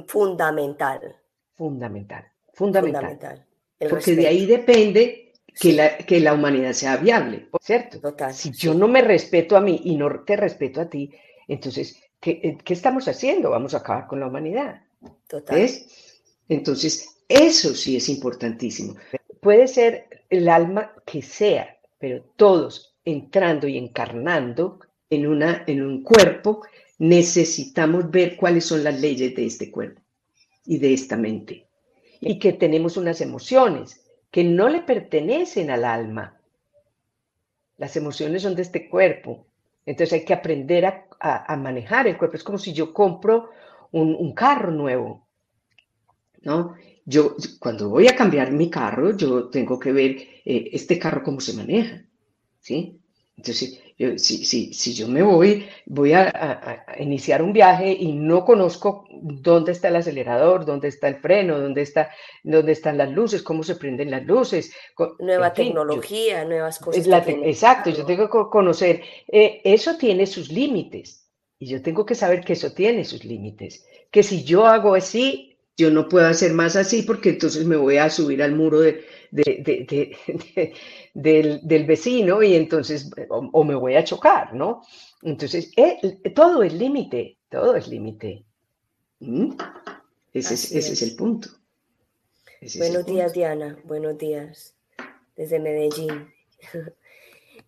S1: fundamental.
S2: Fundamental, fundamental. Porque de ahí depende que, la, que la humanidad sea viable, ¿cierto?
S1: Total,
S2: si yo no me respeto a mí y no te respeto a ti, entonces eh, ¿qué, estamos haciendo? Vamos a acabar con la humanidad.
S1: Total.
S2: Entonces, eso sí es importantísimo. Puede ser el alma que sea, pero todos entrando y encarnando en, una, en un cuerpo, necesitamos ver cuáles son las leyes de este cuerpo y de esta mente. Y que tenemos unas emociones que no le pertenecen al alma. Las emociones son de este cuerpo. Entonces hay que aprender a a, manejar el cuerpo. Es como si yo compro un, carro nuevo, ¿no? Yo, cuando voy a cambiar mi carro, yo tengo que ver eh, este carro cómo se maneja, ¿sí? Entonces, si, si, si, yo me voy, voy a, iniciar un viaje y no conozco dónde está el acelerador, dónde está el freno, dónde, está, dónde están las luces, cómo se prenden las luces.
S1: Nueva tecnología, nuevas cosas.
S2: exacto, yo tengo que conocer. Eh, eso tiene sus límites y yo tengo que saber que eso tiene sus límites. Que si yo hago así, yo no puedo hacer más así porque entonces me voy a subir al muro de, del, vecino y entonces, o, me voy a chocar, ¿no? Entonces, eh, todo es límite, todo es límite. ¿Mm? Ese, es, el punto.
S1: buenos días, Diana. Buenos días. Desde Medellín.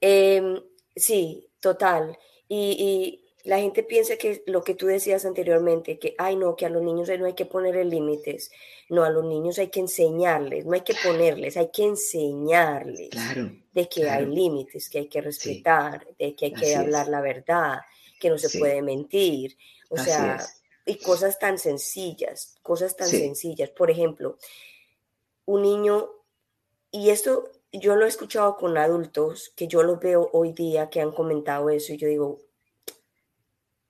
S1: Em, sí, total. y, la gente piensa que lo que tú decías anteriormente, que, ay, no, que a los niños no hay que ponerle límites. No, a los niños hay que enseñarles, no hay que ponerles, hay que enseñarles de que hay límites, que hay que respetar, de que hay que hablar la verdad, que no se puede mentir. O sea, y cosas tan sencillas, cosas tan sencillas. Por ejemplo, un niño, y esto yo lo he escuchado con adultos, que yo los veo hoy día que han comentado eso, y yo digo,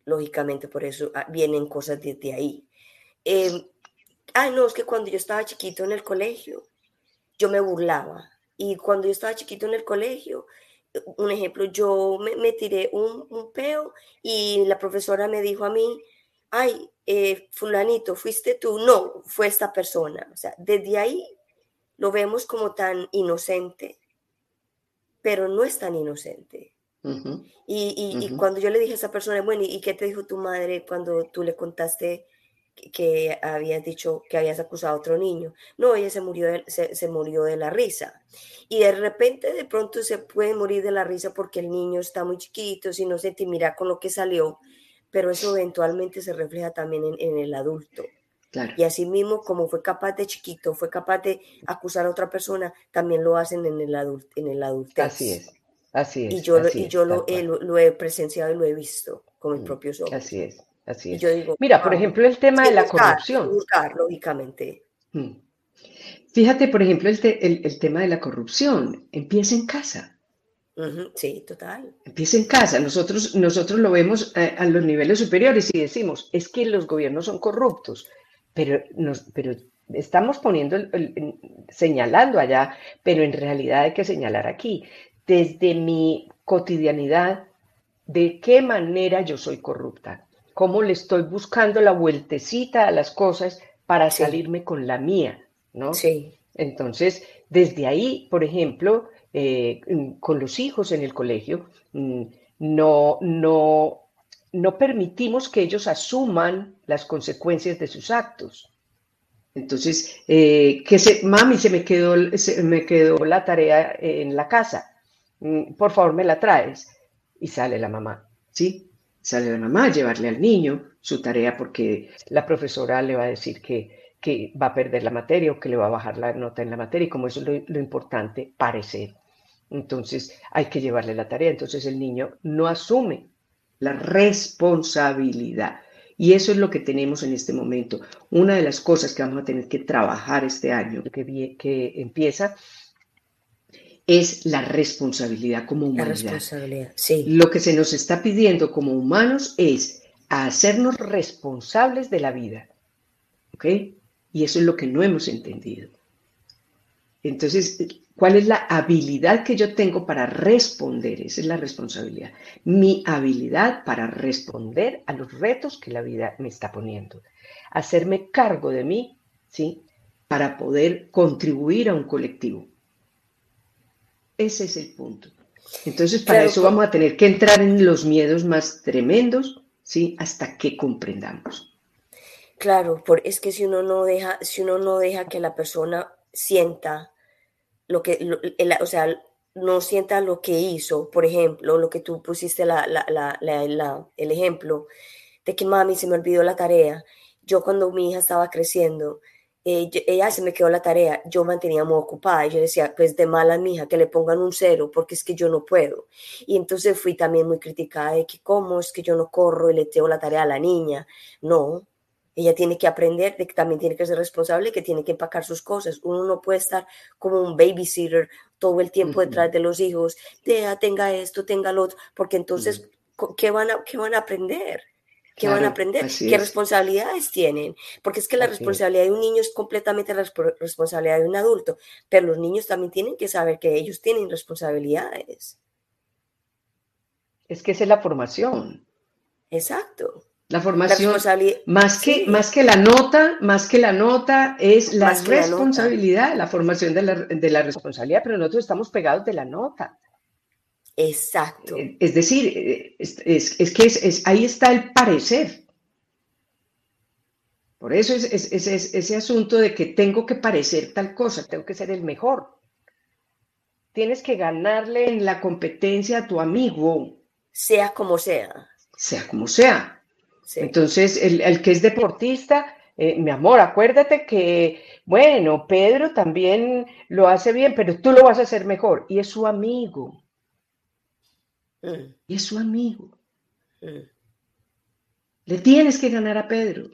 S1: lógicamente por eso ah, vienen cosas desde ahí. Eh, ah, no, es que cuando yo estaba chiquito en el colegio, yo me burlaba. Y cuando yo estaba chiquito en el colegio, un ejemplo, yo me, tiré un, un, peo y la profesora me dijo a mí, ay, eh, fulanito, fuiste tú. No, fue esta persona. O sea, desde ahí lo vemos como tan inocente, pero no es tan inocente y, cuando yo le dije a esa persona, bueno, ¿y qué te dijo tu madre cuando tú le contaste que, habías dicho que habías acusado a otro niño? No, ella se murió, de, se, murió de la risa. Y de repente, de pronto se puede morir de la risa porque el niño está muy chiquito, si no se te mira con lo que salió, pero eso eventualmente se refleja también en, el adulto. Y así mismo, como fue capaz de chiquito, fue capaz de acusar a otra persona, también lo hacen en el, adult, en el adultez.
S2: Así es. Así es.
S1: Y yo, y yo lo, he presenciado y lo he visto con mis mm, propios ojos.
S2: Así es, así es. Mira, por ejemplo, el tema de la corrupción.
S1: Buscar, lógicamente.
S2: Mm. Fíjate, por ejemplo, el, el, tema de la corrupción. Empieza en casa.
S1: sí, total.
S2: Empieza en casa. Nosotros, nosotros lo vemos a, eh, a, los niveles superiores y decimos, es que los gobiernos son corruptos, pero, nos, pero estamos poniendo, señalando allá, pero en realidad hay que señalar aquí desde mi cotidianidad de qué manera yo soy corrupta, cómo le estoy buscando la vueltecita a las cosas para salirme con la mía, ¿no?
S1: Sí.
S2: Entonces, desde ahí, por ejemplo, eh, con los hijos en el colegio, mm, no, no, no permitimos que ellos asuman las consecuencias de sus actos. Entonces, eh, que se, mami, se me quedó, se me quedó la tarea en la casa. Mm, por favor, me la traes. Y sale la mamá, ¿sí? Sale la mamá a llevarle al niño su tarea porque la profesora le va a decir que, que va a perder la materia o que le va a bajar la nota en la materia y como eso es lo, importante, parecer. Entonces hay que llevarle la tarea. Entonces el niño no asume la responsabilidad. Y eso es lo que tenemos en este momento. Una de las cosas que vamos a tener que trabajar este año que, que empieza es la responsabilidad como humanidad.
S1: La responsabilidad, sí.
S2: Lo que se nos está pidiendo como humanos es hacernos responsables de la vida. ¿Ok? Y eso es lo que no hemos entendido. Entonces, ¿cuál es la habilidad que yo tengo para responder? Esa es la responsabilidad. Mi habilidad para responder a los retos que la vida me está poniendo. Hacerme cargo de mí, ¿sí? Para poder contribuir a un colectivo. Ese es el punto. Entonces, para eso vamos a tener que entrar en los miedos más tremendos, ¿sí? Hasta que comprendamos.
S1: Claro, por, es que si uno no deja, si uno no deja que la persona sienta lo que, o sea, no sienta lo que hizo, por ejemplo, lo que tú pusiste la, el ejemplo de que mami se me olvidó la tarea. Yo cuando mi hija estaba creciendo, eh, ella se me quedó la tarea, yo mantenía muy ocupada yo decía, pues de mala mija, que le pongan un cero porque es que yo no puedo. Y entonces fui también muy criticada de que cómo es que yo no corro y le tengo la tarea a la niña. No, ella tiene que aprender de que también tiene que ser responsable, que tiene que empacar sus cosas. Uno no puede estar como un babysitter todo el tiempo detrás de los hijos, tenga esto, tenga lo otro, porque entonces, ¿qué, van a, ¿qué van a aprender? ¿Qué van a aprender? ¿Qué responsabilidades tienen? Porque es que la responsabilidad de un niño es completamente la responsabilidad de un adulto, pero los niños también tienen que saber que ellos tienen responsabilidades.
S2: Es que esa es la formación.
S1: Exacto.
S2: La formación, más, que, más que la nota, más que la nota, es la responsabilidad, la, formación de la, de la responsabilidad, pero nosotros estamos pegados de la nota.
S1: Exacto.
S2: Eh, es decir, eh, es, que es, ahí está el parecer. Por eso es, ese asunto de que tengo que parecer tal cosa, tengo que ser el mejor. Tienes que ganarle en la competencia a tu amigo.
S1: Sea como sea.
S2: Sea como sea. Entonces, el, que es deportista, eh, mi amor, acuérdate que, bueno, Pedro también lo hace bien, pero tú lo vas a hacer mejor. Y es su amigo. Y es su amigo. Le tienes que ganar a Pedro.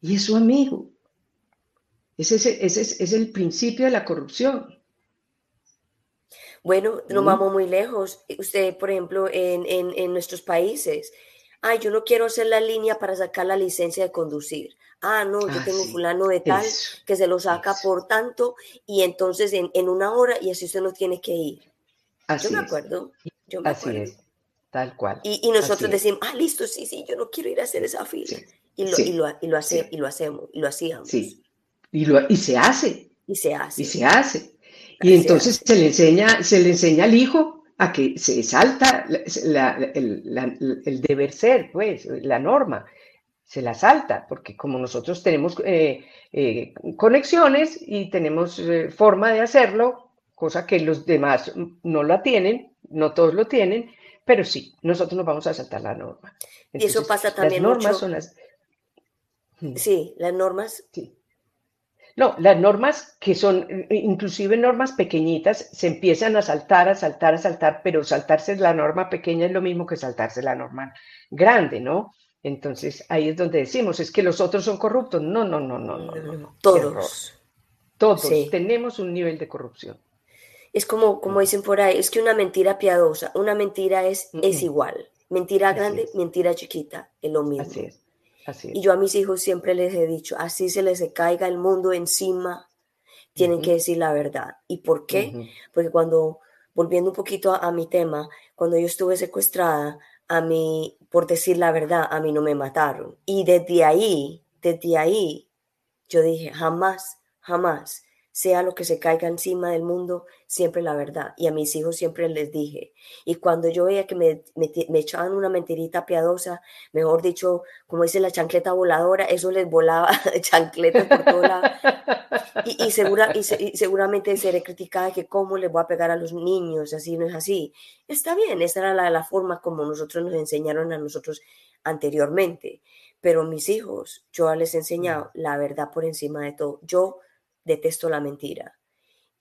S2: Y es su amigo. Ese es, el principio de la corrupción.
S1: Bueno, no mm. vamos muy lejos. Usted, por ejemplo, en, nuestros países, ay, yo no quiero hacer la línea para sacar la licencia de conducir. Ah, no, yo ah, tengo fulano de tal que se lo saca por tanto y entonces en, en, una hora y así usted no tiene que ir. Yo me acuerdo. Yo me
S2: Así es, tal cual.
S1: Y, nosotros decimos, ah, listo, sí, sí, yo no quiero ir a hacer esa fila. y, lo, y, lo, y, lo hace, y lo hacemos, y lo hacíamos.
S2: Sí, y, lo, y se hace.
S1: Y se hace.
S2: Y se hace. Y entonces se, le enseña, se le enseña al hijo a que se salta el, deber ser, pues, la norma se la salta, porque como nosotros tenemos eh, eh, conexiones y tenemos eh, forma de hacerlo, cosa que los demás no la tienen, no todos lo tienen, pero sí, nosotros nos vamos a saltar la norma.
S1: y eso pasa también.
S2: Las normas son las.
S1: Mm. Sí, las normas.
S2: Sí. No, las normas que son, inclusive normas pequeñitas, se empiezan a saltar, a saltar, a saltar, pero saltarse la norma pequeña es lo mismo que saltarse la norma grande, ¿no? Entonces ahí es donde decimos, es que los otros son corruptos. No, no, no, no, no. no,
S1: Todos.
S2: Todos tenemos un nivel de corrupción.
S1: Es como, como dicen por ahí, es que una mentira piadosa, una mentira es, es igual. Mentira grande, mentira chiquita, es lo mismo.
S2: Así es. Así
S1: Y yo a mis hijos siempre les he dicho, así se les caiga el mundo encima, tienen que decir la verdad. ¿Y por qué? Porque cuando, volviendo un poquito a, mi tema, cuando yo estuve secuestrada, a mí, por decir la verdad, a mí no me mataron. Y desde ahí, desde ahí, yo dije, jamás, jamás sea lo que se caiga encima del mundo, siempre la verdad. Y a mis hijos siempre les dije. Y cuando yo veía que me, me, echaban una mentirita piadosa, mejor dicho, como dice la chancleta voladora, eso les volaba chancleta por todo lado. Y, y, segura, y, seguramente seré criticada de que cómo les voy a pegar a los niños, así no es así. Está bien, esa era la, la forma como nosotros nos enseñaron a nosotros anteriormente. Pero mis hijos, yo les he enseñado la verdad por encima de todo. Yo detesto la mentira.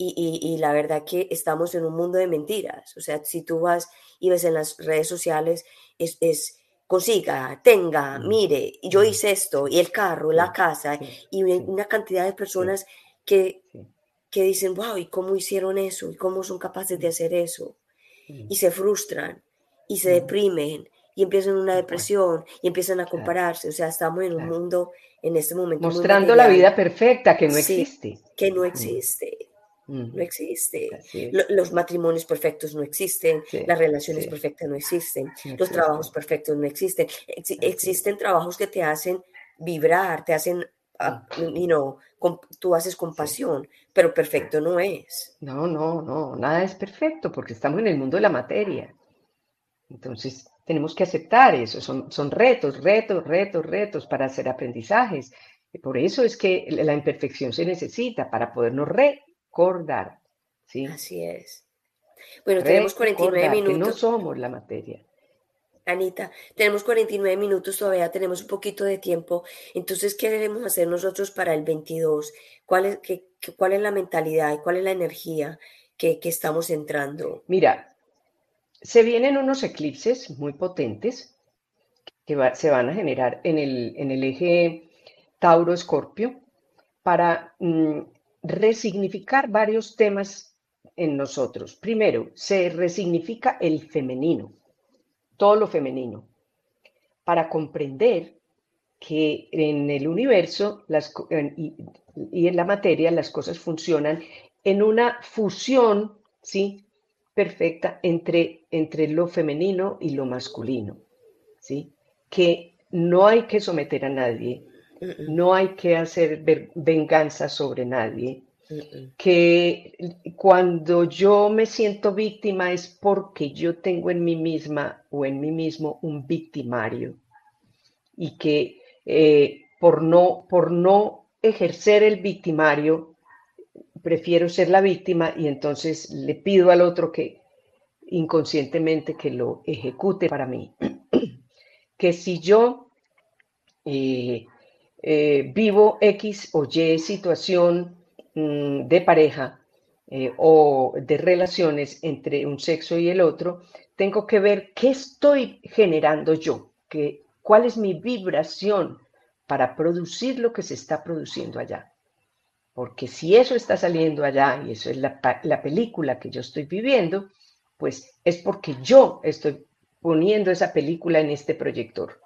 S1: Y, la verdad que estamos en un mundo de mentiras. O sea, si tú vas y ves en las redes sociales, es, consiga, tenga, mm. mire, yo mm. hice esto, y el carro, la casa, y una cantidad de personas que, que dicen, wow, ¿y cómo hicieron eso? ¿Y cómo son capaces de hacer eso? Y se frustran, y se deprimen, y empiezan una depresión, y empiezan a compararse. O sea, estamos en un mundo en este momento.
S2: Mostrando la vida perfecta que no existe.
S1: que no existe. No existe. Los matrimonios perfectos no existen, las relaciones perfectas no existen, los trabajos perfectos no existen. existen trabajos que te hacen vibrar, te hacen, ah, you know, tú haces compasión, pero perfecto no es.
S2: No, no, no, nada es perfecto porque estamos en el mundo de la materia. Entonces, tenemos que aceptar eso, son, son retos, retos, retos, retos para hacer aprendizajes. Y por eso es que la imperfección se necesita para podernos recordar. ¿sí?
S1: Así es. Bueno, tenemos 49 minutos.
S2: no somos la materia.
S1: Anita, tenemos 49 minutos todavía, tenemos un poquito de tiempo. Entonces, ¿qué debemos hacer nosotros para el 22? ¿Cuál es, qué, cuál es la mentalidad y cuál es la energía que, estamos entrando?
S2: Mira, se vienen unos eclipses muy potentes que se van a generar en el, en el eje Tauro-Escorpio para mm, resignificar varios temas en nosotros. Primero, se resignifica el femenino todo lo femenino, para comprender que en el universo las, y, en la materia las cosas funcionan en una fusión, ¿sí? Perfecta entre, entre lo femenino y lo masculino, ¿sí? Que no hay que someter a nadie, no hay que hacer venganza sobre nadie, que cuando yo me siento víctima es porque yo tengo en mí misma o en mí mismo un victimario y que eh, por, no, por no ejercer el victimario prefiero ser la víctima y entonces le pido al otro que inconscientemente que lo ejecute para mí. que si yo eh, eh, vivo X o Y situación Mm, de pareja eh, o de relaciones entre un sexo y el otro, tengo que ver qué estoy generando yo, que, cuál es mi vibración para producir lo que se está produciendo allá. Porque si eso está saliendo allá y eso es la, película que yo estoy viviendo, pues es porque yo estoy poniendo esa película en este proyector.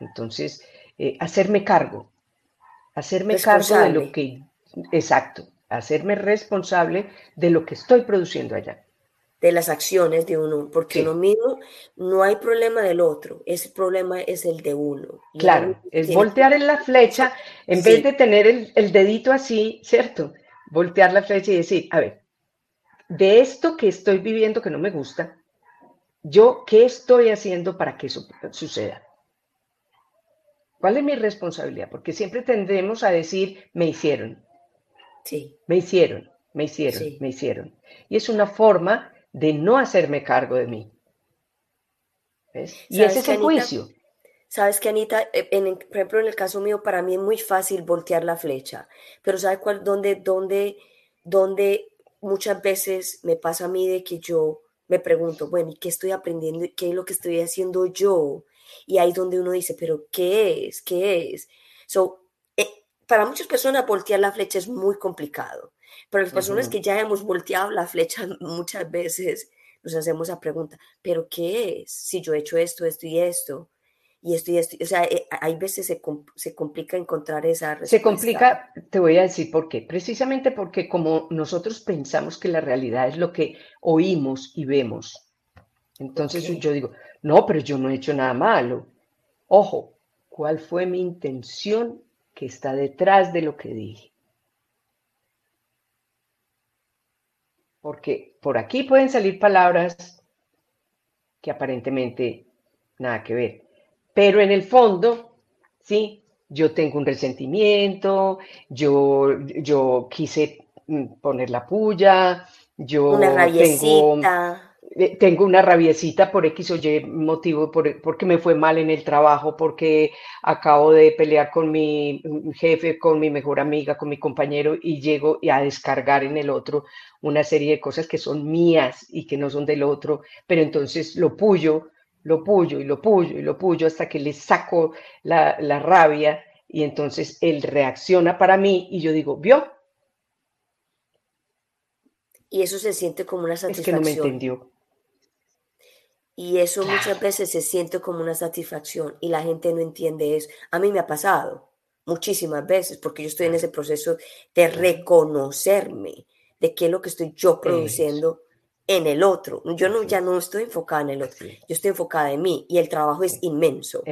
S2: Entonces, eh, hacerme cargo, hacerme cargo de lo que Exacto, hacerme responsable de lo que estoy produciendo allá.
S1: De las acciones de uno, porque uno mismo no hay problema del otro, ese problema es el de uno.
S2: Claro, es voltear en la flecha, en vez de tener el, el dedito así, ¿cierto? Voltear la flecha y decir, a ver, de esto que estoy viviendo que no me gusta, yo, ¿qué estoy haciendo para que eso suceda? ¿Cuál es mi responsabilidad? Porque siempre tendremos a decir, me hicieron,
S1: Sí.
S2: Me hicieron, me hicieron, me hicieron. Y es una forma de no hacerme cargo de mí. Y ese es el juicio.
S1: Sabes que Anita, eh, en, por ejemplo, en el caso mío, para mí es muy fácil voltear la flecha, pero ¿sabes cuál, dónde, dónde, dónde muchas veces me pasa a mí de que yo me pregunto, bueno, ¿y qué estoy aprendiendo? ¿Qué es lo que estoy haciendo yo? Y ahí es donde uno dice, pero ¿qué es? ¿Qué es? So, para muchas personas voltear la flecha es muy complicado, pero las personas que ya hemos volteado la flecha muchas veces nos hacemos la pregunta, ¿pero qué es? Si yo he hecho esto, esto y esto, y esto y esto, o sea, eh, hay veces se, se complica encontrar esa respuesta.
S2: Se complica, te voy a decir por qué, precisamente porque como nosotros pensamos que la realidad es lo que oímos y vemos, entonces yo digo, no, pero yo no he hecho nada malo. Ojo, ¿cuál fue mi intención que está detrás de lo que dije. Porque por aquí pueden salir palabras que aparentemente nada que ver. Pero en el fondo, sí, yo tengo un resentimiento, yo, yo quise mm, poner la puya, yo
S1: una tengo
S2: tengo una rabiecita por X o Y motivo, porque me fue mal en el trabajo, porque acabo de pelear con mi jefe, con mi mejor amiga, con mi compañero y llego a descargar en el otro una serie de cosas que son mías y que no son del otro, pero entonces lo puyo, lo puyo y lo puyo y lo puyo hasta que le saco la, la rabia y entonces él reacciona para mí y yo digo, ¿vio?
S1: Y eso se siente como una satisfacción.
S2: Es que no me entendió.
S1: Y eso muchas veces se siente como una satisfacción y la gente no entiende eso. A mí me ha pasado muchísimas veces porque yo estoy en ese proceso de reconocerme de qué es lo que estoy yo produciendo en el otro. Yo no, ya no estoy enfocada en el otro, yo estoy enfocada en mí y el trabajo es inmenso.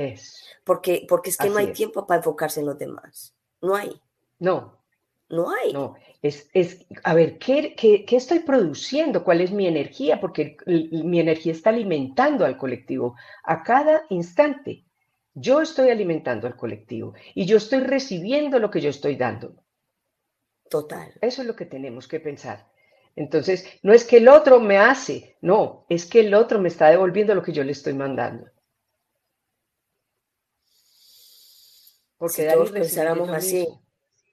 S1: Porque, porque es que no hay tiempo para enfocarse en los demás. No hay.
S2: No.
S1: No hay.
S2: No, es, es a ver, ¿qué, ¿qué, qué, estoy produciendo? ¿Cuál es mi energía? Porque mi energía está alimentando al colectivo a cada instante. Yo estoy alimentando al colectivo y yo estoy recibiendo lo que yo estoy dando.
S1: Total.
S2: Eso es lo que tenemos que pensar. Entonces, no es que el otro me hace, no, es que el otro me está devolviendo lo que yo le estoy mandando.
S1: Porque si todos pensáramos así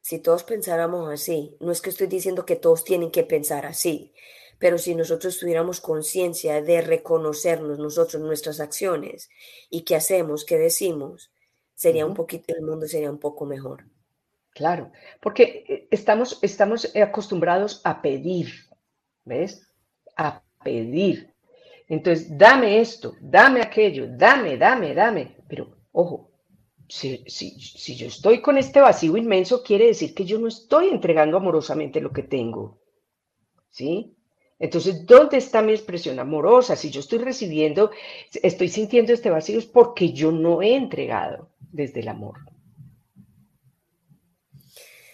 S1: si todos pensáramos así, no es que estoy diciendo que todos tienen que pensar así, pero si nosotros tuviéramos conciencia de reconocernos nosotros, nuestras acciones y qué hacemos, qué decimos, sería un poquito, el mundo sería un poco mejor.
S2: Claro, porque eh, estamos, estamos acostumbrados a pedir, ¿ves? A pedir. Entonces, dame esto, dame aquello, dame, dame, dame. Pero, ojo, si, si, yo estoy con este vacío inmenso, quiere decir que yo no estoy entregando amorosamente lo que tengo. ¿Sí? Entonces, ¿dónde está mi expresión amorosa? Si yo estoy recibiendo, estoy sintiendo este vacío, es porque yo no he entregado desde el amor.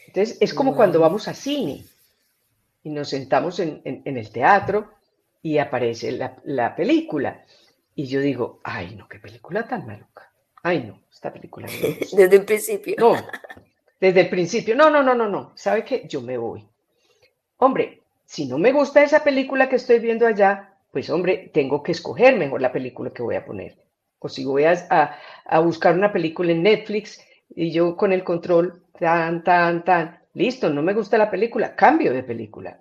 S2: Entonces, es como cuando vamos a cine y nos sentamos en, el teatro y aparece la, película. Y yo digo, ay, no, qué película tan maluca. Ay, no, esta película
S1: Desde el principio.
S2: No, desde el principio. No, no, no, no, no. ¿Sabe qué? Yo me voy. Hombre, si no me gusta esa película que estoy viendo allá, pues hombre, tengo que escoger mejor la película que voy a poner. O si voy a, buscar una película en Netflix y yo con el control, tan, tan, tan, listo, no me gusta la película, cambio de película.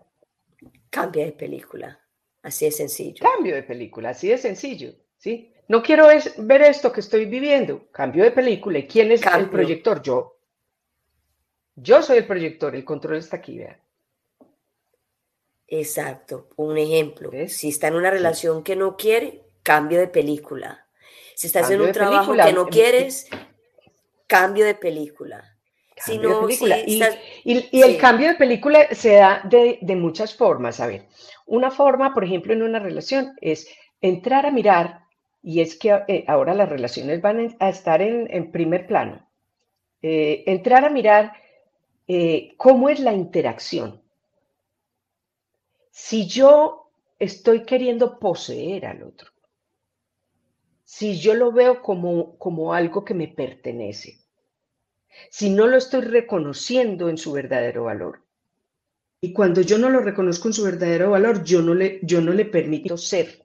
S1: Cambia de película, así es sencillo.
S2: Cambio de película, así es sencillo, ¿sí? No quiero ver esto que estoy viviendo, cambio de película. ¿Y quién es el proyector? Yo. Yo soy el proyector, el control está aquí, vean.
S1: Exacto. Un ejemplo. Si está en una relación que no quiere, cambio de película. Si estás en un trabajo que no quieres, cambio de película.
S2: si no, y, el cambio de película se da de, muchas formas. A ver, una forma, por ejemplo, en una relación es entrar a mirar, y es que eh, ahora las relaciones van a estar en, primer plano. Eh, entrar a mirar eh, cómo es la interacción si yo estoy queriendo poseer al otro, si yo lo veo como, como algo que me pertenece, si no lo estoy reconociendo en su verdadero valor. Y cuando yo no lo reconozco en su verdadero valor, yo no le, yo no le permito ser.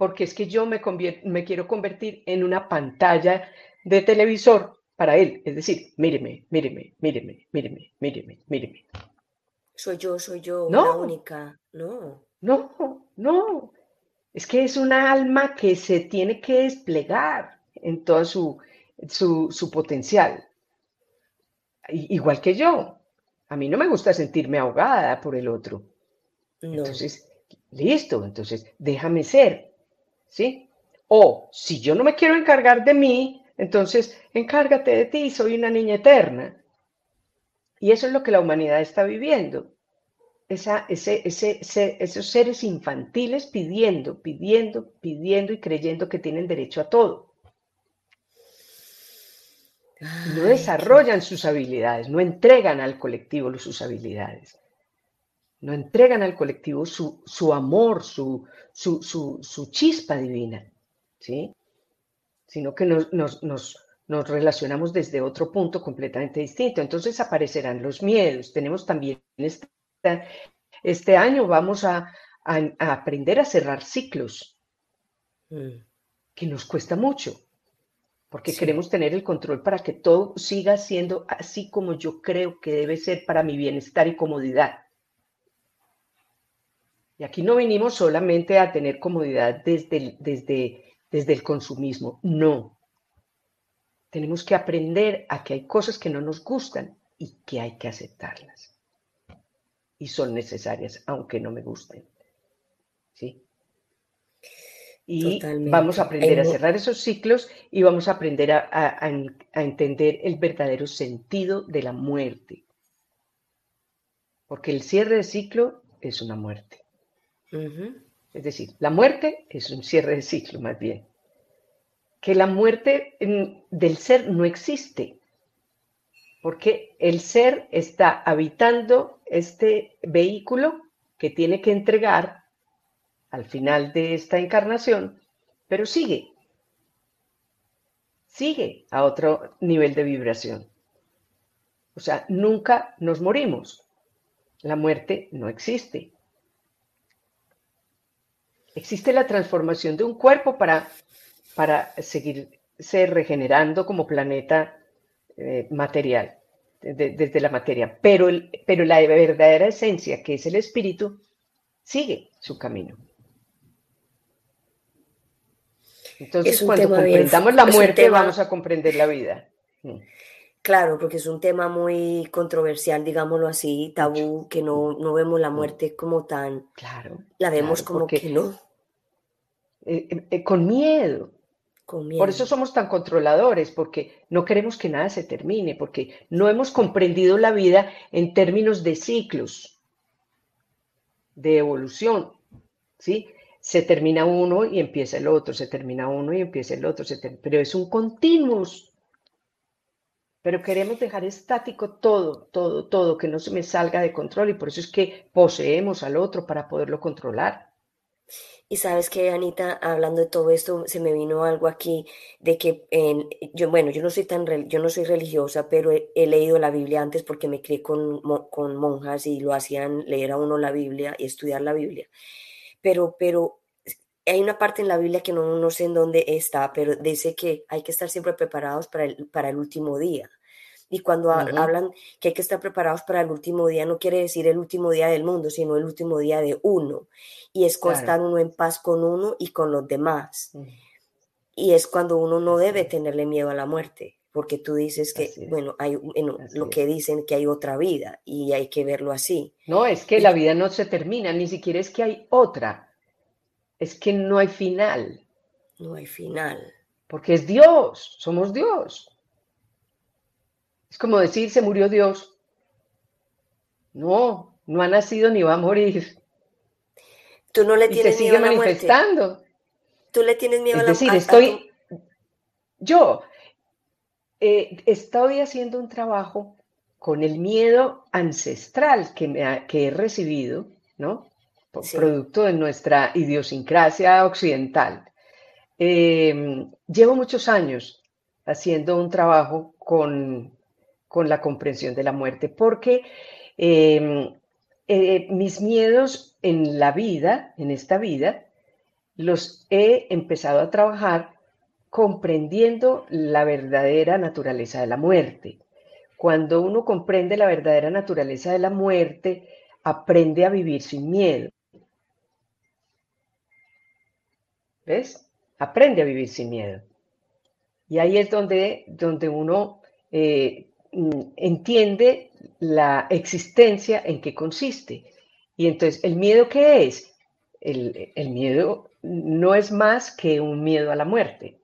S2: Porque es que yo me, me quiero convertir en una pantalla de televisor para él. Es decir, míreme, míreme, míreme, míreme, míreme, míreme
S1: soy yo, soy yo, la única. No.
S2: No, no. Es que es una alma que se tiene que desplegar en todo su, su, potencial. Igual que yo. A mí no me gusta sentirme ahogada por el otro. Entonces, listo, entonces déjame ser. ¿Sí? O si yo no me quiero encargar de mí, entonces encárgate de ti, soy una niña eterna. Y eso es lo que la humanidad está viviendo. Esa, ese, ese, esos seres infantiles pidiendo, pidiendo, pidiendo y creyendo que tienen derecho a todo. No desarrollan sus habilidades, no entregan al colectivo sus habilidades, no entregan al colectivo su, su amor, su, su, su, chispa divina, ¿sí? sino que nos, nos, nos, nos relacionamos desde otro punto completamente distinto. Entonces aparecerán los miedos. Tenemos también este año, vamos a, aprender a cerrar ciclos, mm. que nos cuesta mucho, porque queremos tener el control para que todo siga siendo así como yo creo que debe ser para mi bienestar y comodidad. Y aquí no vinimos solamente a tener comodidad desde desde, desde el consumismo, no, tenemos que aprender a que hay cosas que no nos gustan y que hay que aceptarlas. Y son necesarias, aunque no me gusten. ¿Sí? Y vamos a aprender a cerrar esos ciclos y vamos a aprender a, entender el verdadero sentido de la muerte. Porque el cierre de ciclo es una muerte. Es decir, la muerte es un cierre de ciclo más bien que la muerte del ser no existe, porque el ser está habitando este vehículo que tiene que entregar al final de esta encarnación, pero sigue, sigue a otro nivel de vibración. O sea, nunca nos morimos. La muerte no existe. Existe la transformación de un cuerpo para para seguir regenerando como planeta eh, material, desde la materia, pero, pero la verdadera esencia, que es el espíritu, sigue su camino. Entonces, cuando comprendamos la muerte, vamos a comprender la vida.
S1: Claro, porque es un tema muy controversial, digámoslo así, tabú, que no, no vemos la muerte como tan.
S2: Claro.
S1: La vemos como que no.
S2: Eh, eh, eh, con miedo. Con miedo. Por eso somos tan controladores, porque no queremos que nada se termine, porque no hemos comprendido la vida en términos de ciclos, de evolución. ¿Sí? se termina uno y empieza el otro, se termina uno y empieza el otro, pero es un continuous. Pero queremos dejar estático todo, todo, todo, que no se me salga de control y por eso es que poseemos al otro para poderlo controlar.
S1: Y sabes que, Anita, hablando de todo esto, se me vino algo aquí de que yo, bueno, yo no soy tan, yo no soy religiosa, pero he, leído la Biblia antes porque me crié con, con monjas y lo hacían leer a uno la Biblia y estudiar la Biblia pero, pero hay una parte en la Biblia que no, no sé en dónde está, pero dice que hay que estar siempre preparados para el, para el último día. Y cuando hablan que hay que estar preparados para el último día, no quiere decir el último día del mundo, sino el último día de uno. Y es estar uno en paz con uno y con los demás. Y es cuando uno no debe tenerle miedo a la muerte, porque tú dices que, bueno, hay lo que dicen que hay otra vida y hay que verlo así.
S2: No, es que la vida no se termina, ni siquiera es que hay otra es que no hay final.
S1: No hay final.
S2: Porque es Dios, somos Dios. Es como decir, se murió Dios. No, no ha nacido ni va a morir.
S1: Tú no le tienes
S2: sigue miedo a la manifestando.
S1: Tú le tienes miedo
S2: es
S1: a la
S2: decir, estoy. Yo eh, estoy haciendo un trabajo con el miedo ancestral que, me que he recibido, ¿no? Producto de nuestra idiosincrasia occidental. Eh, llevo muchos años haciendo un trabajo con, la comprensión de la muerte, porque em, eh, mis miedos en la vida, en esta vida, los he empezado a trabajar comprendiendo la verdadera naturaleza de la muerte. Cuando uno comprende la verdadera naturaleza de la muerte, aprende a vivir sin miedo. ¿Ves? Aprende a vivir sin miedo. Y ahí es donde, donde uno eh, mm, entiende la existencia en qué consiste. Y entonces, ¿el miedo qué es? El, el miedo no es más que un miedo a la muerte.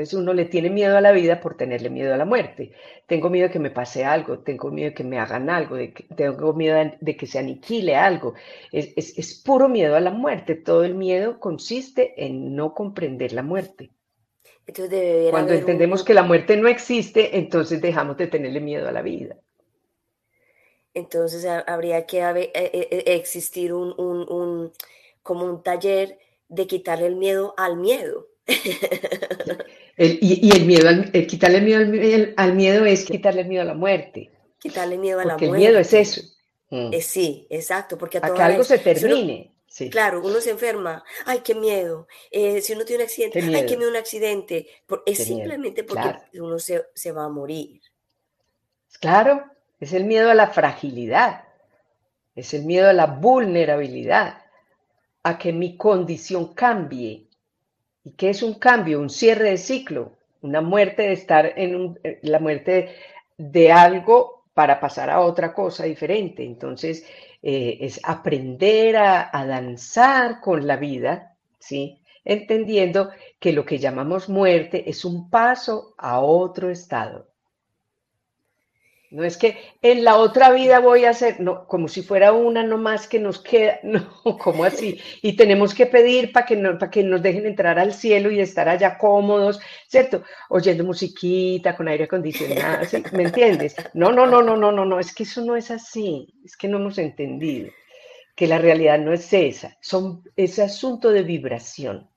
S2: Entonces uno le tiene miedo a la vida por tenerle miedo a la muerte. Tengo miedo de que me pase algo, tengo miedo de que me hagan algo, de que, tengo miedo de que se aniquile algo. Es, puro miedo a la muerte. Todo el miedo consiste en no comprender la muerte. Cuando entendemos que la muerte no existe, entonces dejamos de tenerle miedo a la vida.
S1: Entonces habría que eh, eh, eh, existir un, un, como un taller de quitarle el miedo al miedo.
S2: y, el miedo, quitarle el miedo al, miedo es quitarle el miedo a la muerte.
S1: Quitarle miedo a la muerte.
S2: Porque el miedo es eso.
S1: Mm. Eh, sí, exacto. Porque
S2: a, que algo se termine.
S1: Claro, uno se enferma, ay, qué miedo. Eh, si uno tiene un accidente, ay, qué miedo un accidente. es simplemente porque uno se, se va a morir.
S2: Claro, es el miedo a la fragilidad, es el miedo a la vulnerabilidad, a que mi condición cambie, ¿Y qué es un cambio? Un cierre de ciclo, una muerte de estar en eh, la muerte de, algo para pasar a otra cosa diferente. Entonces, eh, es aprender a, a, danzar con la vida, ¿sí? Entendiendo que lo que llamamos muerte es un paso a otro estado. No es que en la otra vida voy a hacer, no, como si fuera una nomás que nos queda, no, como así. Y tenemos que pedir para que, no, para que nos dejen entrar al cielo y estar allá cómodos, ¿cierto? Oyendo musiquita con aire acondicionado, ¿me entiendes? No, no, no, no, no, no, no, es que eso no es así, es que no hemos entendido que la realidad no es esa, son, ese asunto de vibración.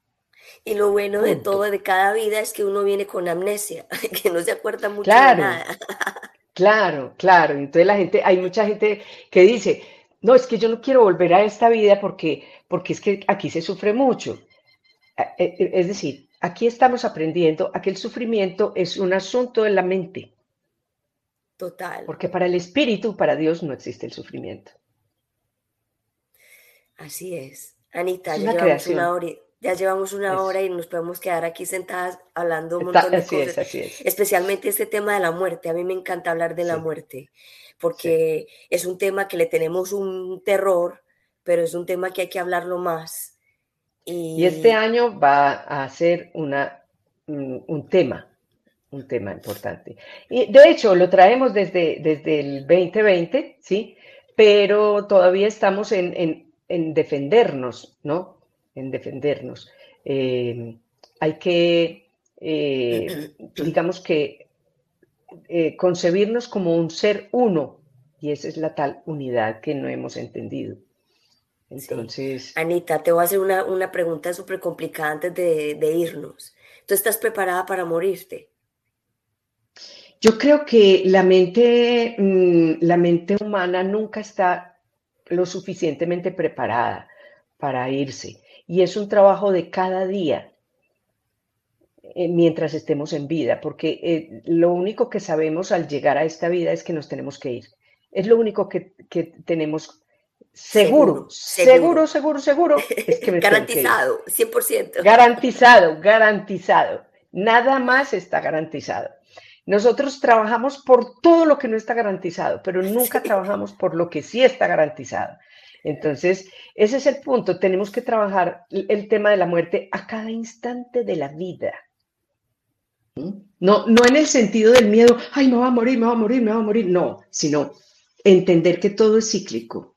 S1: Y lo bueno de todo, de cada vida, es que uno viene con amnesia, que no se acuerda mucho de nada.
S2: Claro, claro. Entonces la gente, hay mucha gente que dice, no, es que yo no quiero volver a esta vida porque, porque es que aquí se sufre mucho. Eh, eh, es decir, aquí estamos aprendiendo a que el sufrimiento es un asunto de la mente.
S1: Total.
S2: Porque para el espíritu, para Dios, no existe el sufrimiento.
S1: Así es. Anita, llevamos, una hora, ya llevamos una hora y nos podemos quedar aquí sentadas hablando un montón de cosas. así es. Especialmente este tema de la muerte. A mí me encanta hablar de la muerte porque es un tema que le tenemos un terror, pero es un tema que hay que hablarlo más.
S2: Y, este año va a ser una, un tema, un tema importante. Y de hecho, lo traemos desde, desde el 2020, ¿sí? Pero todavía estamos en, defendernos, ¿no? En defendernos. Eh, hay que, eh, digamos que eh, concebirnos como un ser uno, y esa es la tal unidad que no hemos entendido. Entonces.
S1: Anita, te voy a hacer una, pregunta súper complicada antes de, irnos. ¿Tú estás preparada para morirte?
S2: Yo creo que la mente, mm, la mente humana nunca está lo suficientemente preparada para irse. Y es un trabajo de cada día. Eh, mientras estemos en vida, porque eh, lo único que sabemos al llegar a esta vida es que nos tenemos que ir. Es lo único que, tenemos seguro, seguro, seguro, seguro, es que
S1: Garantizado, 100%.
S2: Garantizado, garantizado. Nada más está garantizado. Nosotros trabajamos por todo lo que no está garantizado, pero nunca trabajamos por lo que sí está garantizado. Entonces, ese es el punto. Tenemos que trabajar el tema de la muerte a cada instante de la vida. No, no en el sentido del miedo, ay, me va a morir, me va a morir, me va a morir, no, sino entender que todo es cíclico.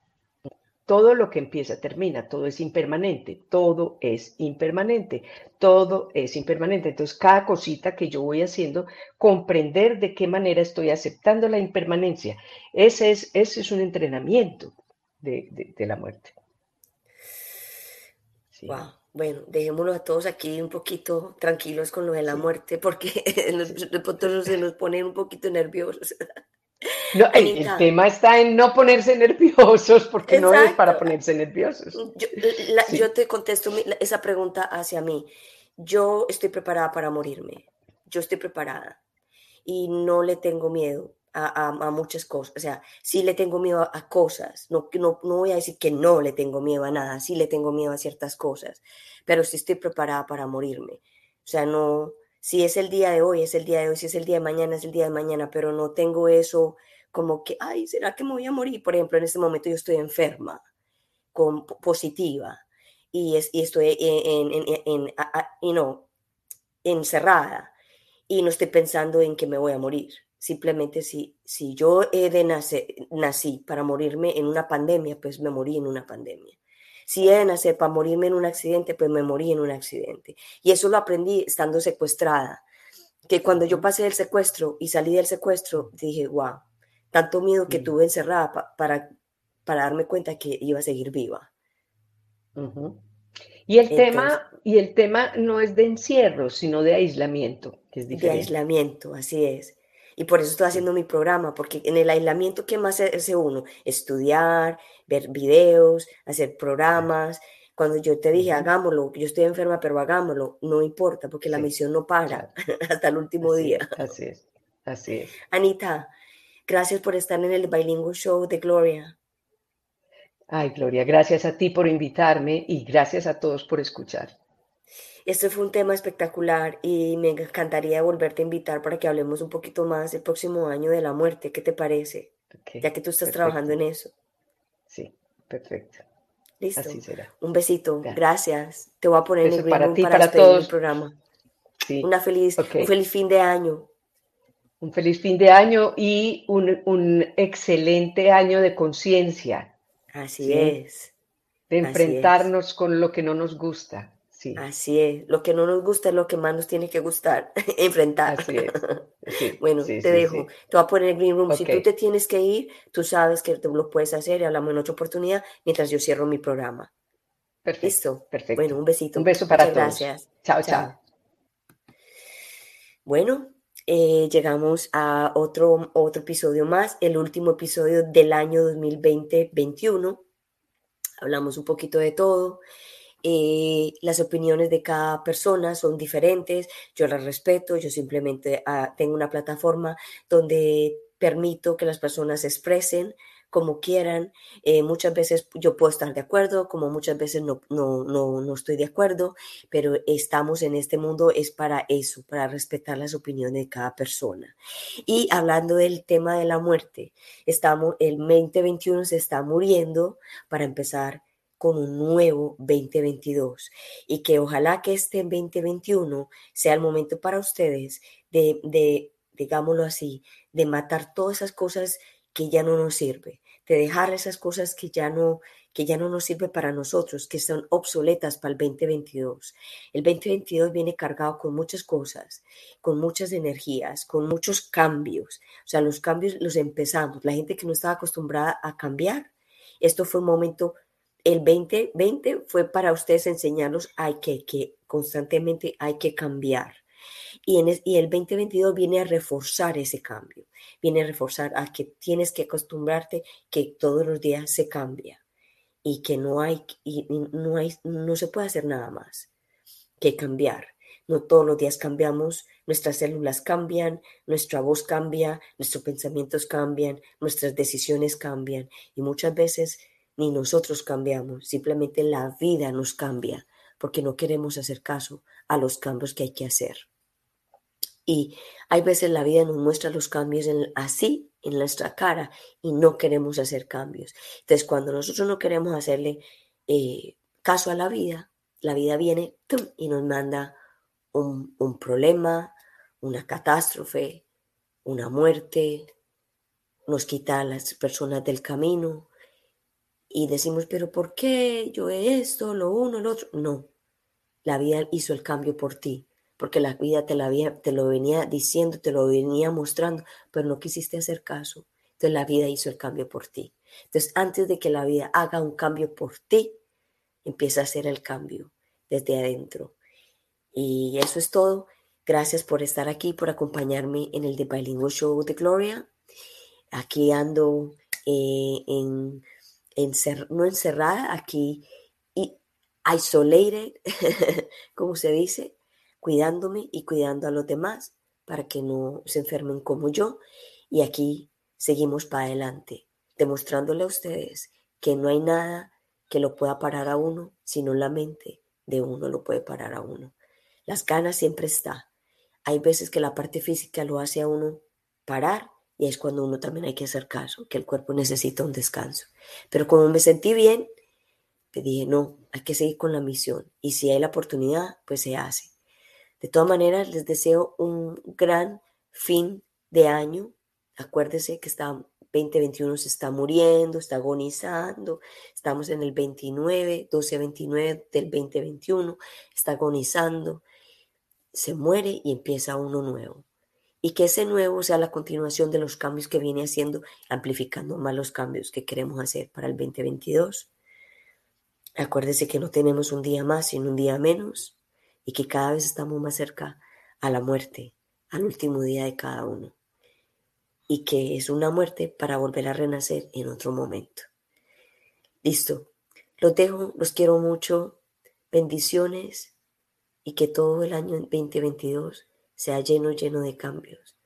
S2: Todo lo que empieza termina, todo es impermanente, todo es impermanente, todo es impermanente. Entonces, cada cosita que yo voy haciendo, comprender de qué manera estoy aceptando la impermanencia. Ese es, ese es un entrenamiento de, la muerte.
S1: Wow. Bueno, dejémoslo a todos aquí un poquito tranquilos con lo de la muerte, porque nosotros se nos ponen un poquito nerviosos.
S2: el tema está en no ponerse nerviosos, porque no es para ponerse nerviosos.
S1: Yo, te contesto esa pregunta hacia mí. Yo estoy preparada para morirme. Yo estoy preparada y no le tengo miedo a, muchas cosas. O sea, sí le tengo miedo a, cosas. No, no, no voy a decir que no le tengo miedo a nada. Sí le tengo miedo a ciertas cosas. Pero sí estoy preparada para morirme. O sea, no. Si es el día de hoy, es el día de hoy. Si es el día de mañana, es el día de mañana. Pero no tengo eso como que, ay, ¿será que me voy a morir? Por ejemplo, en este momento yo estoy enferma, con, positiva. Y, es, y estoy en, en, en, en encerrada. Y no estoy pensando en que me voy a morir Simplemente si, si yo he de nacer, nací para morirme en una pandemia, pues me morí en una pandemia. Si he de nacer para morirme en un accidente, pues me morí en un accidente. Y eso lo aprendí estando secuestrada. Que cuando yo pasé el secuestro y salí del secuestro, dije, wow, tanto miedo que mm. tuve encerrada para, para darme cuenta que iba a seguir viva.
S2: Y el, tema, y el tema no es de encierro, sino de aislamiento, que es diferente.
S1: De aislamiento, así es. Y por eso estoy haciendo mi programa, porque en el aislamiento, ¿qué más hace uno? Estudiar, ver videos, hacer programas. Cuando yo te dije, hagámoslo, yo estoy enferma, pero hagámoslo, no importa, porque la misión no para hasta el último día.
S2: así es, así es.
S1: Anita, gracias por estar en el Bilingual Show de Gloria.
S2: Ay, Gloria, gracias a ti por invitarme y gracias a todos por escuchar.
S1: Este fue un tema espectacular y me encantaría volverte a invitar para que hablemos un poquito más el próximo año de la muerte. ¿Qué te parece? ya que tú estás trabajando en eso.
S2: Sí, perfecto.
S1: Listo. Así será. Un besito. Gracias. Te voy a poner en el
S2: para, ti, para, todos. el
S1: programa. Una feliz, Un feliz fin de año.
S2: Un feliz fin de año y un, excelente año de conciencia.
S1: Así es.
S2: De enfrentarnos con lo que no nos gusta.
S1: Así es. Lo que no nos gusta es lo que más nos tiene que gustar, enfrentar. bueno, te dejo. Te voy a poner el green room. Si tú te tienes que ir, tú sabes que tú lo puedes hacer y hablamos en otra oportunidad mientras yo cierro mi programa.
S2: Perfecto. Perfecto.
S1: Bueno, un besito.
S2: Un beso para todos.
S1: Gracias.
S2: Chao, chao.
S1: Bueno, eh, llegamos a otro, otro episodio más, el último episodio del año 2020-21. Hablamos un poquito de todo. Eh, las opiniones de cada persona son diferentes, yo las respeto, yo simplemente ah, tengo una plataforma donde permito que las personas expresen como quieran. Eh, muchas veces yo puedo estar de acuerdo, como muchas veces no, no, no, no estoy de acuerdo, pero estamos en este mundo es para eso, para respetar las opiniones de cada persona. Y hablando del tema de la muerte, estamos, el 2021 se está muriendo para empezar con un nuevo 2022 y que ojalá que este 2021 sea el momento para ustedes de, de digámoslo así, de matar todas esas cosas que ya no nos sirven, de dejar esas cosas que ya no que ya no nos sirve para nosotros, que son obsoletas para el 2022. El 2022 viene cargado con muchas cosas, con muchas energías, con muchos cambios. O sea, los cambios los empezamos. La gente que no estaba acostumbrada a cambiar, esto fue un momento, el 2020 fue para ustedes enseñarlos hay que, constantemente hay que cambiar. Y, en y el 2022 viene a reforzar ese cambio, viene a reforzar a que tienes que acostumbrarte que todos los días se cambia y que no hay, y no hay, no se puede hacer nada más que cambiar. No todos los días cambiamos, nuestras células cambian, nuestra voz cambia, nuestros pensamientos cambian, nuestras decisiones cambian y muchas veces ni nosotros cambiamos, simplemente la vida nos cambia porque no queremos hacer caso a los cambios que hay que hacer. Y hay veces la vida nos muestra los cambios así en nuestra cara y no queremos hacer cambios. Entonces, cuando nosotros no queremos hacerle eh, caso a la vida, la vida viene y nos manda un, un problema, una catástrofe, una muerte, nos quita a las personas del camino y decimos, pero ¿por qué yo esto, lo uno, lo otro? No, la vida hizo el cambio por ti porque la vida te, la te lo venía diciendo, te lo venía mostrando, pero no quisiste hacer caso. Entonces la vida hizo el cambio por ti. Entonces antes de que la vida haga un cambio por ti, empieza a hacer el cambio desde adentro. Y eso es todo. Gracias por estar aquí, por acompañarme en el The Bilingual Show de Gloria. Aquí ando eh, en, no encerrada, aquí isolated, como se dice, cuidándome y cuidando a los demás para que no se enfermen como yo. Y aquí seguimos para adelante, demostrándole a ustedes que no hay nada que lo pueda parar a uno, sino la mente de uno lo puede parar a uno. Las ganas siempre está. Hay veces que la parte física lo hace a uno parar y es cuando uno también hay que hacer caso, que el cuerpo necesita un descanso. Pero como me sentí bien, te dije, no, hay que seguir con la misión. Y si hay la oportunidad, pues se hace. De todas maneras, les deseo un gran fin de año. Acuérdense que está 2021 se está muriendo, está agonizando. Estamos en el 29, 12-29 del 2021, está agonizando. Se muere y empieza uno nuevo. Y que ese nuevo sea la continuación de los cambios que viene haciendo, amplificando más los cambios que queremos hacer para el 2022. Acuérdense que no tenemos un día más, sino un día menos y que cada vez estamos más cerca a la muerte, al último día de cada uno, y que es una muerte para volver a renacer en otro momento. Listo, los dejo, los quiero mucho, bendiciones y que todo el año 2022 sea lleno, lleno de cambios,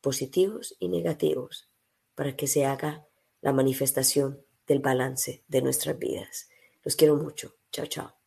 S1: positivos y negativos, para que se haga la manifestación del balance de nuestras vidas. Los quiero mucho. Chao, chao.